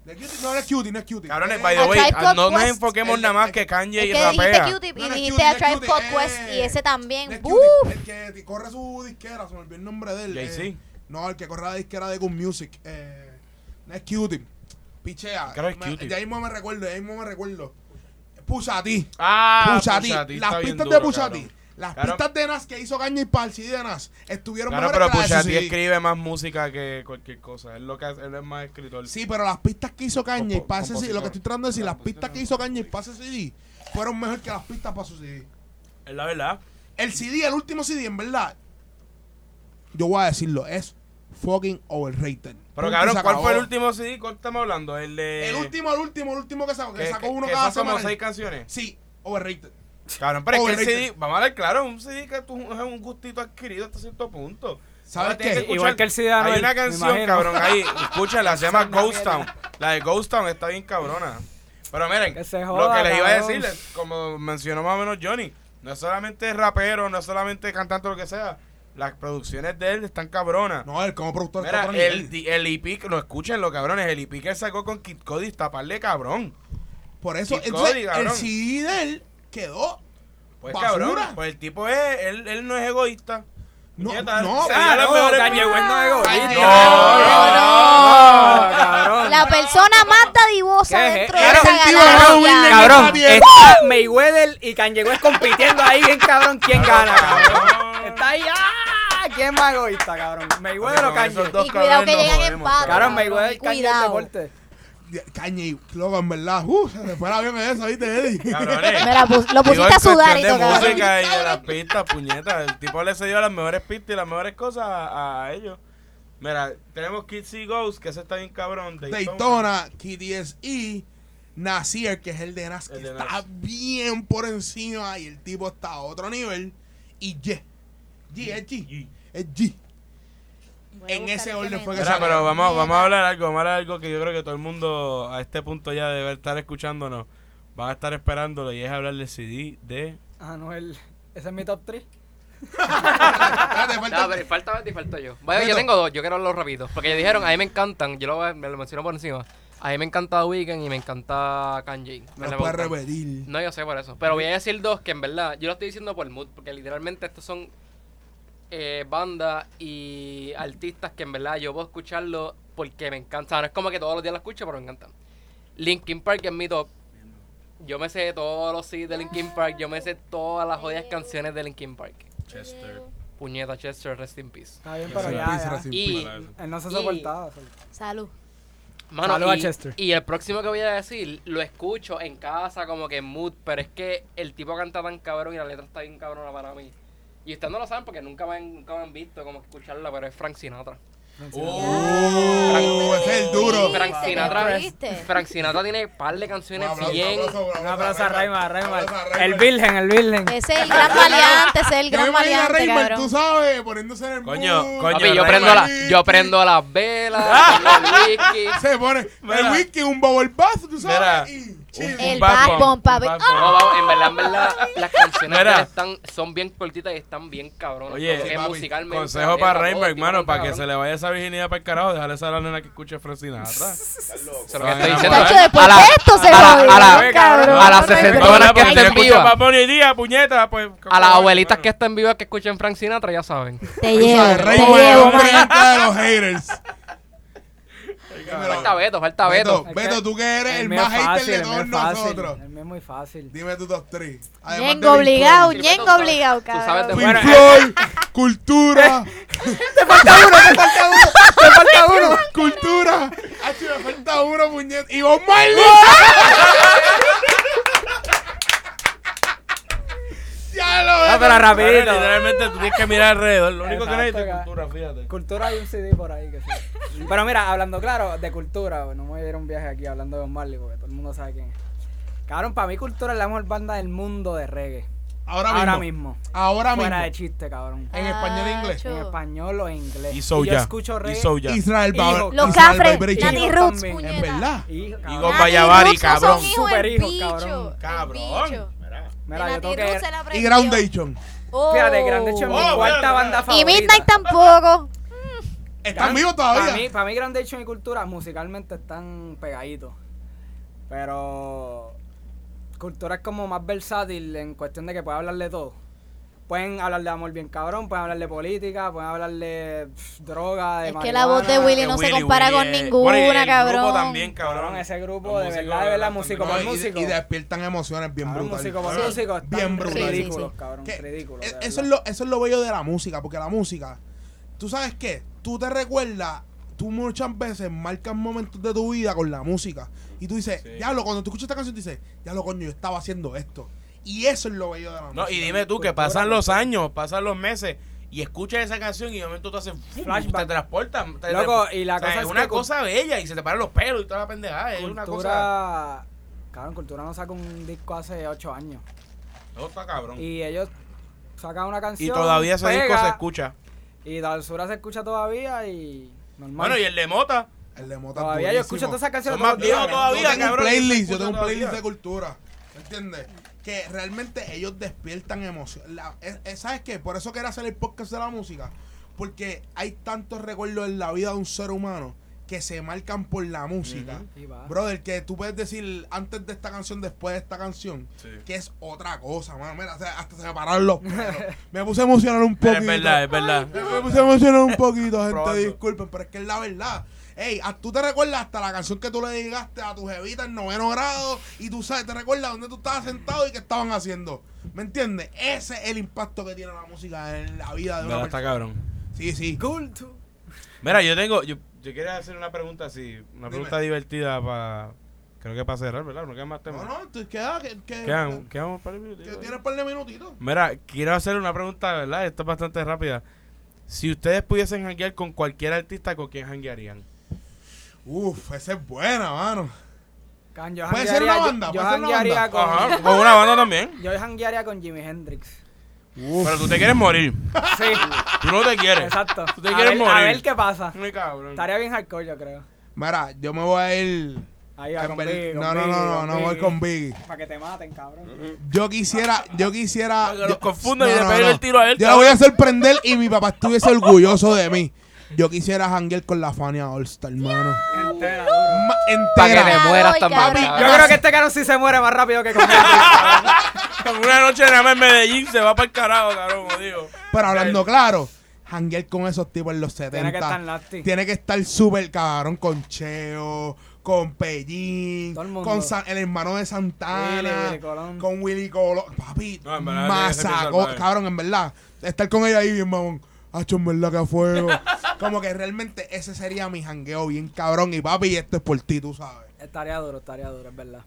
De Cutie. No, no es Cutie, no es Cutie. Cabrones, Eh, by the way, no nos enfoquemos El- nada más que Kanye Es y que dijiste rapea. Q-Tip No, y no es dijiste Cutie, a no Tribe Cutie, Called Quest eh, y ese No también. es. Cutie, el que corre su disquera, se me olvidó el nombre de él. Jay-Z. eh, no, el que corre la disquera de Good Music. Eh, no es Cutie. Pichea. Creo que es Cutie. Ya mismo me recuerdo, ya mismo me recuerdo. Pusha T. Ah, T Las pistas de. T. Las Claro. pistas de Nas que hizo para el CD de Nas estuvieron Claro, mejores pero que las de escribe más música que cualquier cosa. Él, lo que hace- él es más escritor. Sí, pero las pistas que hizo Compo- para ese CD, lo que estoy tratando de decir, las pistas que hizo Kanye para ese CD fueron mejor que las pistas para su CD. Es la verdad. El CD, el último CD, en verdad, yo voy a decirlo, es fucking overrated. Pero y cabrón, ¿cuál fue el último CD? ¿Cuál estamos hablando? El de... El último, el último, el último que sacó, que, que, sacó uno que cada son como semana. seis canciones. Sí, overrated. Cabrón, pero es que el. CD, vamos a ver claro, un CD que tú, es un gustito adquirido hasta cierto punto. ¿Sabes qué? escuchar- Igual que el CD Hay una canción, cabrón, ahí, escúchala, se llama Ghost Town. La de Ghost Town está bien cabrona. Pero miren, Que se lo que les iba a decir, como mencionó más o menos Johnny, no es solamente rapero, no es solamente cantante o lo que sea. Las producciones de él están cabronas. No, él como productor está Mira, nivel. el, el EP, que- no escuchen los cabrones, el EP que sacó con Kid Cody está par de cabrón. Por eso, Kid entonces, Cody, el. CD de él quedó. Pues Basura. cabrón, pues el tipo es, él, él no es egoísta. No, no, no, no. La persona más dadivosa dentro de esa humilde Cabrón, está Mayweather y Kanye West compitiendo ahí bien cabrón. ¿Quién gana, cabrón? Está ahí, ¡ah! ¿Quién es más egoísta, cabrón? ¿Mayweather o Kanye? Y cuidado que llegan en. Cabrón, Mayweather y Kanye deporte. Kanye, loco, en verdad. Uh, se fue el avión en eso, ¿viste, Eddie? Pus- lo pusiste a sudar y todo, música y de las pistas, puñetas. El tipo le cedió las mejores pistas y las mejores cosas a, a ellos. Mira, tenemos Kids See Ghost, que ese está bien cabrón. Daytona, KDSE, Nasir, que es el de Nas, que está Nas. bien por encima y el tipo está a otro nivel. Y G. G, es G. Es G. En ese orden fue que Mira, pero vamos, vamos a hablar algo, vamos a hablar algo que yo creo que todo el mundo a este punto ya debe estar escuchándonos. Van a estar esperándolo y es hablar del CD de... Ah, no, el, ese es mi top 3. Espérate, falta- No, pero falta Betty, falta yo. Vaya, yo tengo dos, yo quiero hablarlos rápido. Porque dijeron, a mí me encantan, yo lo, voy a- me lo menciono por encima. A mí me encanta Weekend y me encanta Kanye. Me No puedes repetir. No, yo sé por eso. Pero voy a decir dos que en verdad, yo lo estoy diciendo por mood, porque literalmente estos son eh, bandas y artistas que en verdad yo puedo escucharlo porque me encantan. No es como que todos los días lo escucho, pero me encantan. Linkin Park es mi top. Yo me sé todos los CDs de Linkin Park, yo me sé todas las jodidas canciones de Linkin Park. Chester. Puñeta Chester, rest in peace. Está bien, pero ya, ya. Y. Él no se Y- soportaba. Salud. Mano, Saludos a y, Chester. y el próximo que voy a decir, lo escucho en casa, como que en mood, pero es que el tipo canta tan cabrón y la letra está bien cabrona para mí. Y ustedes no lo saben porque nunca me han, nunca me han visto como escucharla, pero es Frank Sinatra. Uh, ese es el duro. Frank ¿Te Sinatra? Frank Sinatra tiene un par de canciones Un bien... Un aplauso a Raymar, Raymar. El Virgen el Virgen. Ese es el gran maleante, ese es el gran maleante, cabrón. tú sabes, poniéndose en el Coño, mood. coño. Papi, yo Raymar. prendo, la, yo prendo las velas, el whisky. Se pone el whisky, un bubble bath, tú sabes. Mira. El un papi. No, vamos, en verdad, en verdad, las canciones Mira. él están, son bien cortitas y están bien cabronas. Oye, que papi, musicalmente. Consejo para Rainbow, hermano, para que se le vaya esa virginidad para el carajo, dejarle esa a la nena que escuche Frank Sinatra. Eso es lo que estoy diciendo. Tacho, a- después de esto se a la- jodió, a la- cabrón. a las No hay sesentonas break. que estén vivas. Pues... A las abuelitas que estén vivas que escuchen Frank Sinatra, ya saben. Te llevo, te llevo, los haters. Dímelo. Falta Beto, falta Beto. Beto, Beto, tú que eres el, mío más hater fácil, de el todos nosotros. El mío es muy fácil. Dime tu top 3. Ñengo obligado, tú sabes- obligado, tú sabes de- cabrón. Pink Floyd, cultura, ¡Te falta uno! ¡Te falta uno! cultura. Ah, me falta uno, puñet. Y Bob Marley. ya lo No, pero rapidito. Literalmente tú tienes que mirar alrededor. Lo único que necesitas es cultura, fíjate. Cultura hay un CD por ahí que sí. Pero mira, hablando claro de cultura, no me voy a ir a un viaje aquí hablando de Bob Marley porque todo el mundo sabe quién es. Cabrón, para mí cultura es la mejor banda del mundo de reggae. Ahora mismo. Ahora mismo. Ahora mismo. Fuera de chiste, cabrón. En español e inglés. En español o en inglés. Y so yo ya. escucho reggae. Y so ya. Israel Hijo, Bauer. Los cafres. Nati Roots. En verdad. Hijo, Y cabrón. Super bicho, cabrón. Cabrón. Mira. Yo tengo que... Y. Groundation. Oh. Fíjate, Hecho es mi Oh, cuarta mira, banda mira. favorita. Y Midnight tampoco. ¿Están vivos todavía? Para mí, para mí Grande Hecho y Cultura musicalmente están pegaditos. Pero Cultura es como más versátil en cuestión de que puede hablar de todo. Pueden hablar de amor bien cabrón, pueden hablar de política, pueden hablar de pff, droga, de Es que la voz de. Willy no se compara Willy con es- ninguna, Bueno, y el cabrón. grupo también, Cabrón, ese grupo de verdad, de verdad, músico por y, músico. y despiertan emociones bien brutales. músico por músico, Bien brutal. ridículos, cabrón, ridículos. es- de eso, es lo, eso es lo bello de la música, porque la música, tú sabes qué, tú te recuerdas, tú muchas veces marcas momentos de tu vida con la música. Y tú dices, Sí. ya lo, cuando tú escuchas esta canción, tú dices, ya lo coño, yo estaba haciendo esto. Y eso es lo bello de la música. No, y dime tú que pasan los años, pasan los meses y escuchas esa canción y de momento te hacen. Flashback. te transportan. te- Loco, te- y la o sea, cosa es es una que- cosa bella y se te paran los pelos y toda la pendejada. Es una cosa. Cultura. Cabrón, Cultura no saca un disco hace 8 años. Eso está cabrón. Y, Y ellos sacan una canción. todavía ese disco se escucha. Y Dalsura se escucha todavía y. Normal. Bueno, y el de Mota. El de Mota todavía yo escucho todas esas canciones. Son más viejos todavía, Yo tengo un cabrón, y playlist, yo escucha tengo un playlist todavía. de cultura. ¿Entiendes? Que realmente ellos despiertan emoción. La- es- es- ¿Sabes qué? Por eso quiero hacer el podcast de la música. Porque hay tantos recuerdos en la vida de un ser humano que se marcan por la música. Brother, que tú puedes decir antes de esta canción, después de esta canción, Sí. que es otra cosa, mano. Mira, hasta se me pararon los pelos. Me puse a emocionar un poquito. Es verdad, es verdad. Me puse a emocionar un poquito, gente. Disculpen, pero es que es la verdad. Ey, a- tú te recuerdas hasta la canción que tú le dedicaste a tu jevita en noveno grado y tú sabes, te recuerdas dónde tú estabas sentado y qué estaban haciendo. ¿Me entiendes? Ese es el impacto que tiene la música en la vida de una ¿Verdad? Está persona. cabrón. Sí, sí. Culto. Mira, yo tengo. Yo, yo quería hacer una pregunta así. Una pregunta divertida para. Creo que para cerrar, ¿verdad? No quedan más temas. No, no, tú queda que, que, Quedan, quedan un par de que minutitos. tienes un par de minutitos. Mira, quiero hacer una pregunta, ¿verdad? Esto es bastante rápida. Si ustedes pudiesen janguear con cualquier artista, ¿con quién janguearían? Uf, esa es buena, mano. Can- Yo Puede ser una banda, Yo, puede ser una banda. con. Ajá, con una banda también. Yo janguearía con Jimi Hendrix. Pero tú te quieres morir. Sí, Tú no te quieres. exacto. Tú te a, quieres ver, morir. a ver qué pasa. Muy cabrón. Estaría bien hardcore, yo creo. Mira, yo me voy a ir. Ahí va, con ver- Biggie, con no, no, Biggie, no, no, no voy con Biggie. Para que te maten, cabrón. Yo quisiera, yo quisiera. Para que los confundan y le peguen el tiro a él, Yo lo voy a hacer prender y mi papá estuviese orgulloso de mí. Yo quisiera janguear con la Fania All Star, hermano. Entera. Ma- Para que te entera. mueras cabrón. cabrón. Yo creo que este cabrón sí se muere más rápido que con. Con una noche nada más en Medellín se va para el carajo, cabrón, digo. Pero hablando claro, janguear con esos tipos en los 70. Tiene que estar nasty. Tiene que estar súper cabrón con Cheo, con Pellín, Todo el mundo. con San- el hermano de Santana, Willy, Willy Colón. con Willy Colón. Papi, No, en verdad, tiene que ser bien masacó, salvaje. cabrón, en verdad. Estar con ella ahí bien, mamón. Hacho, en verdad que a fuego. Como que realmente ese sería mi jangueo bien cabrón. Y papi, esto es por ti, tú sabes. Estaría duro, estaría duro, es verdad.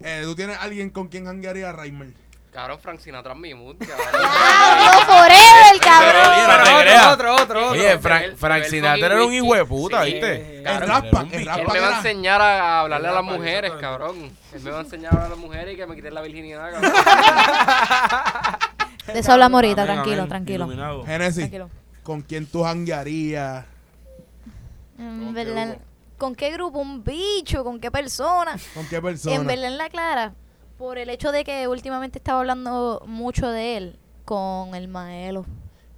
Eh, ¿Tú tienes alguien con quien janguearía, Raimer? Cabrón, Frank Sinatra es mi mood, ¡Diablo, cabrón. forever, cabrón! no te Pero creas. otro, otro, otro. Oye, otro. Frank, Frank Sinatra era un hijo de puta, Sí. ¿viste? El Cabrón, raspa, era un el. Él me va a enseñar a hablarle a las Rapa, mujeres, cabrón. Él me va a enseñar a hablar a las mujeres y que me quiten la virginidad, cabrón. De eso hablamos ahorita, tranquilo, tranquilo. Génesis, Tranquilo. ¿Con quién tú janguearías? En verdad, ¿Con qué grupo? ¿Un bicho? ¿Con qué persona? ¿Con qué persona? En verdad, en la clara, por el hecho de que últimamente estaba hablando mucho de él con el Maelo.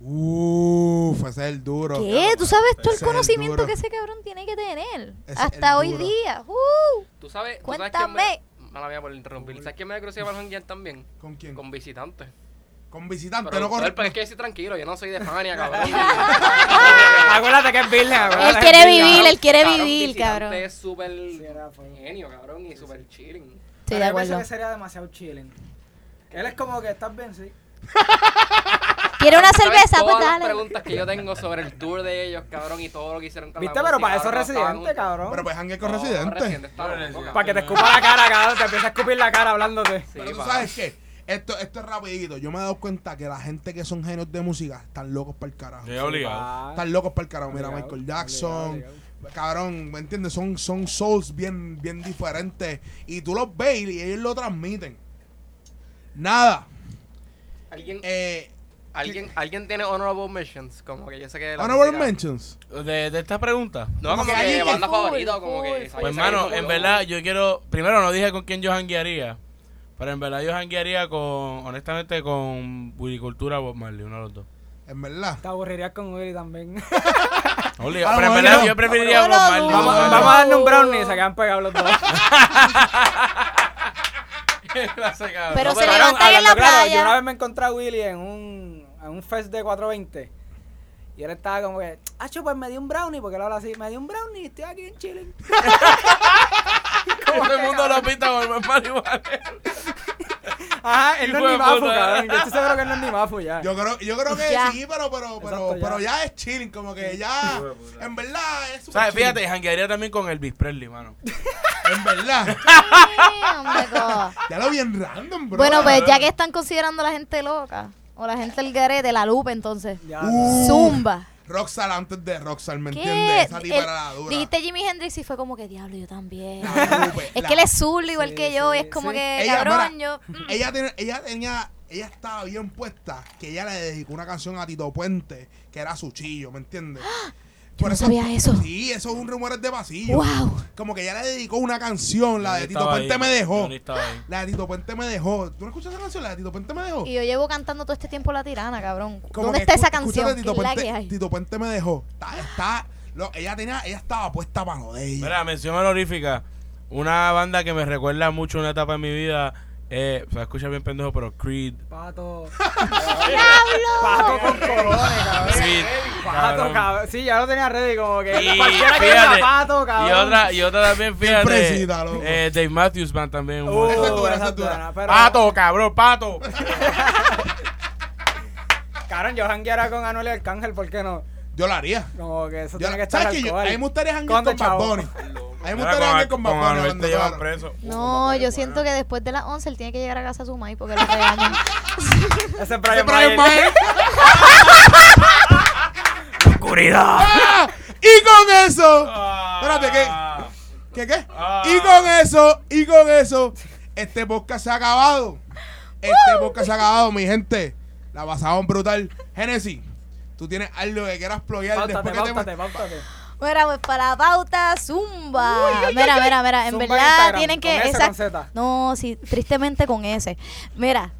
Uff, ese es el duro. ¿Qué? ¿Tú sabes todo Ese el conocimiento que ese cabrón tiene que tener? Ese Hasta hoy día. ¡Uh! ¿Tú sabes, tú sabes Cuéntame. me... Mala mía por interrumpir. ¿Sabes quién me da curiosidad para janguear también? ¿Con quién? Con visitantes. Con visitante, Pero no con... él, pero es que yo estoy tranquilo, yo no soy de Fania, cabrón. Acuérdate que es virgen, acuérdate Él quiere vivir, él quiere Cabrón, vivir, cabrón. es súper genio, cabrón, y súper chilling. Pero de acuerdo. que sería demasiado chilling. Él es como que estás bien, sí. ¿Quiere una ¿Sabes cerveza? todas Pues las dale. preguntas que yo tengo sobre el tour de ellos, cabrón, y todo lo que hicieron con ¿Viste? Pero música, para eso es residente, cabrón. Pero pues janguear con No, residente. Para que te cabrón. escupa la cara, cabrón. Te empieza a escupir la cara hablándote. Sí, Pero tú sabes qué, esto, esto es rapidito. Yo me he dado cuenta que la gente que son genios de música están locos para el carajo. Sí, obligado. Están locos para el carajo. Mira, Obligado, Michael Jackson. obligado, Cabrón, ¿me entiendes? Son, son souls bien, bien diferentes. Y tú los ves y ellos lo transmiten. Nada. ¿Alguien, Eh, alguien, ¿Alguien tiene honorable mentions? Como que yo sé que... honorable música- mentions. De, de esta pregunta. No, Como como que que, banda favorita, como que... Pues, hermano, en verdad, yo quiero. Primero, no dije con quién yo janguearía. Pero en verdad, yo janguearía con. Honestamente, con Cultura o Bob Marley, uno de los dos. En verdad. Te aburrirías con Willy tamble Obligado. Ah, Pero en verdad, yo preferiría Bob Marley. vamos, a darle un brownie y se quedan pegados los dos. Pero No, se levantan en la playa. Yo una vez me encontré a Willy en un, en un fest de 420. Y él estaba como que, Acho, pues me dio un brownie, porque él habla así, me dio un brownie y estoy aquí en Chile. Todo el mundo lo pinta con Bob Marley. ¿vale? Ajá, él no es ni puta. cabrón. Yo estoy seguro que él no es ni mafu ya. Yo creo, yo creo que Ya. sí, pero, pero, pero, Exacto, ya. pero ya es chilling. Como que ya. En verdad es super ¿Sabes? chilling. Fíjate, janguearía también con Elvis Presley, mano. En verdad. Sí, hombre, co. ya lo bien random, bro. Bueno, pues ya que están considerando a la gente loca, o la gente del garete, la lupa entonces. Ya. Uh, Zumba. Rockstar antes de Rockstar, ¿me entiendes? Esa tipa El- era la dura. dijiste Jimi Hendrix y fue como que diablo, yo también. La Lupe, es la- que él es zurdo igual Sí, que yo y es como sí. que, Ella, cabrón, mira, yo... mm. ella, tiene, ella tenía, ella estaba bien puesta, que ella le dedicó una canción a Tito Puente, que era su chillo, ¿me entiendes? Yo Por no sabía eso. Sí, eso es un rumores de pasillo. Wow. Como que ya le dedicó una canción, la de Tito Puente ahí, me dejó. La de Tito Puente me dejó. ¿Tú no escuchas esa canción? La de Tito Puente me dejó. Y yo llevo cantando todo este tiempo La Tirana, cabrón. Como ¿Dónde está esa canción? Tito ¿Qué es la Puente, que hay? Tito Puente me dejó. Está, está, lo- ella tenía, ella estaba puesta para lo de ella. Mira, mención honorífica. Una banda que me recuerda mucho una etapa de mi vida. Eh, se escucha bien pendejo, pero Creed. Pato. Pato con colones, cabrón. Creed. Pato, cabrón. Sí, ya lo tenía ready, como que Y cualquiera que diga fíjate, pato, cabrón. y otra, y otra también, fíjate. fresita, loco. eh, Dave Matthews Band también. un Uh, buen- Esa es dura, esa esa es es dura. buena, pero- Pato, cabrón, pato. Cabrón, yo jangueara con Anuel y Arcángel, ¿por qué no? Yo la haría. Como que eso Yo tiene la- que estar ¿Sabes qué? Yo- alcohol. A mí me gustaría janguear Conde con Bad Chavo. Bunny. A mí me gustaría janguear con con Bad Bunny. Llevan preso. No, yo siento que después de las 11 él tiene que llegar a casa a su maíz porque lo regañan. Ese es Ese Brian Brian Mayer. Oscuridad. ¡Ah! Y con eso. Ah. Espérate, ¿qué? ¿Qué qué? Ah. Y con eso, y con eso, este podcast se ha acabado. Este podcast se ha acabado, mi gente. La pasaron brutal. Genesis, tú tienes algo que quieras ployar después que te... Mira, pues para la pauta, zumba. Mira, mira, mira. En Zumba verdad tienen que. No, sí, tristemente con ese. Mira.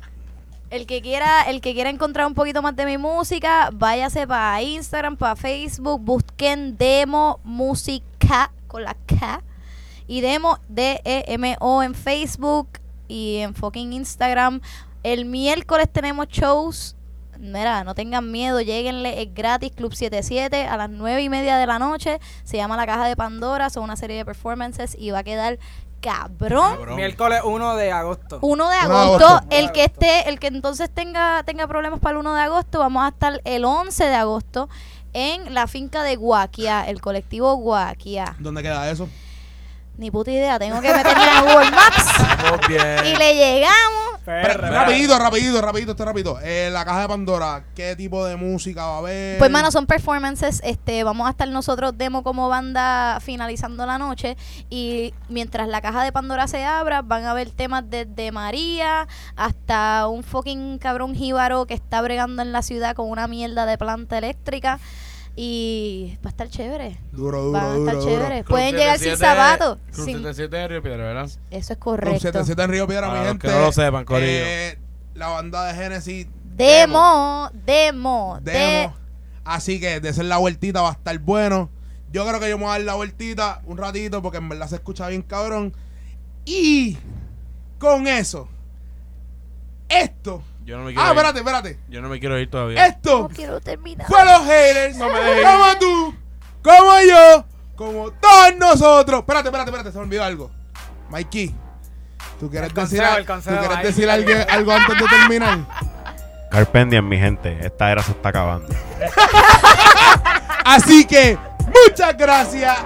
El que quiera, el que quiera encontrar un poquito más de mi música, váyase para Instagram, para Facebook, busquen demo música con la K y demo D E M O en Facebook y en fucking Instagram. El miércoles tenemos shows. Mira, no tengan miedo, lleguenle, es gratis, Club 77 a las 9 y media de la noche. Se llama La Caja de Pandora, son una serie de performances y va a quedar cabrón. Cabrón. Miércoles 1 de agosto. 1 de de agosto, agosto. el que Agosto. esté, el que entonces tenga, tenga problemas para el 1 de agosto, vamos a estar el 11 de agosto en la finca de Guaquia, el colectivo Guaquia. ¿Dónde queda eso? Ni puta idea, tengo que meterme en Google Maps Estamos bien. y le llegamos. Pero, rapidito, rapidito, rapidito, esto es rapidito. Eh, la caja de Pandora, ¿qué tipo de música va a haber? Pues mano, son performances, este, vamos a estar nosotros demo como banda finalizando la noche y mientras la caja de Pandora se abra, van a haber temas desde María hasta un fucking cabrón jíbaro que está bregando en la ciudad con una mierda de planta eléctrica y va a estar chévere. Duro, duro, Va a duro, estar duro. chévere. Club Pueden llegar sin 77 zapatos. Club sin- 77 de Río Piedra, ¿verdad? Eso es Club correcto. 77 en Río Piedra, Para mi los gente. que no lo sepan, corillo. Eh, la banda de Genesis. Demo, demo, de- Demo. Así que de ser la vueltita va a estar bueno. Yo creo que yo me voy a dar la vueltita un ratito porque en verdad se escucha bien cabrón. Y con eso, esto. Yo no me quiero Ah, ir. espérate, espérate. Yo no me quiero ir todavía. Esto No quiero terminar. fue los haters. No me dejes. Como tú, como yo, como todos nosotros. Espérate, espérate, espérate, se me olvidó algo. Mikey, ¿tú quieres El decir, consejo, a- el consejo, ¿tú quieres ahí. decir algo, algo antes de terminar? Carpendian, mi gente. Esta era se está acabando. Así que, muchas gracias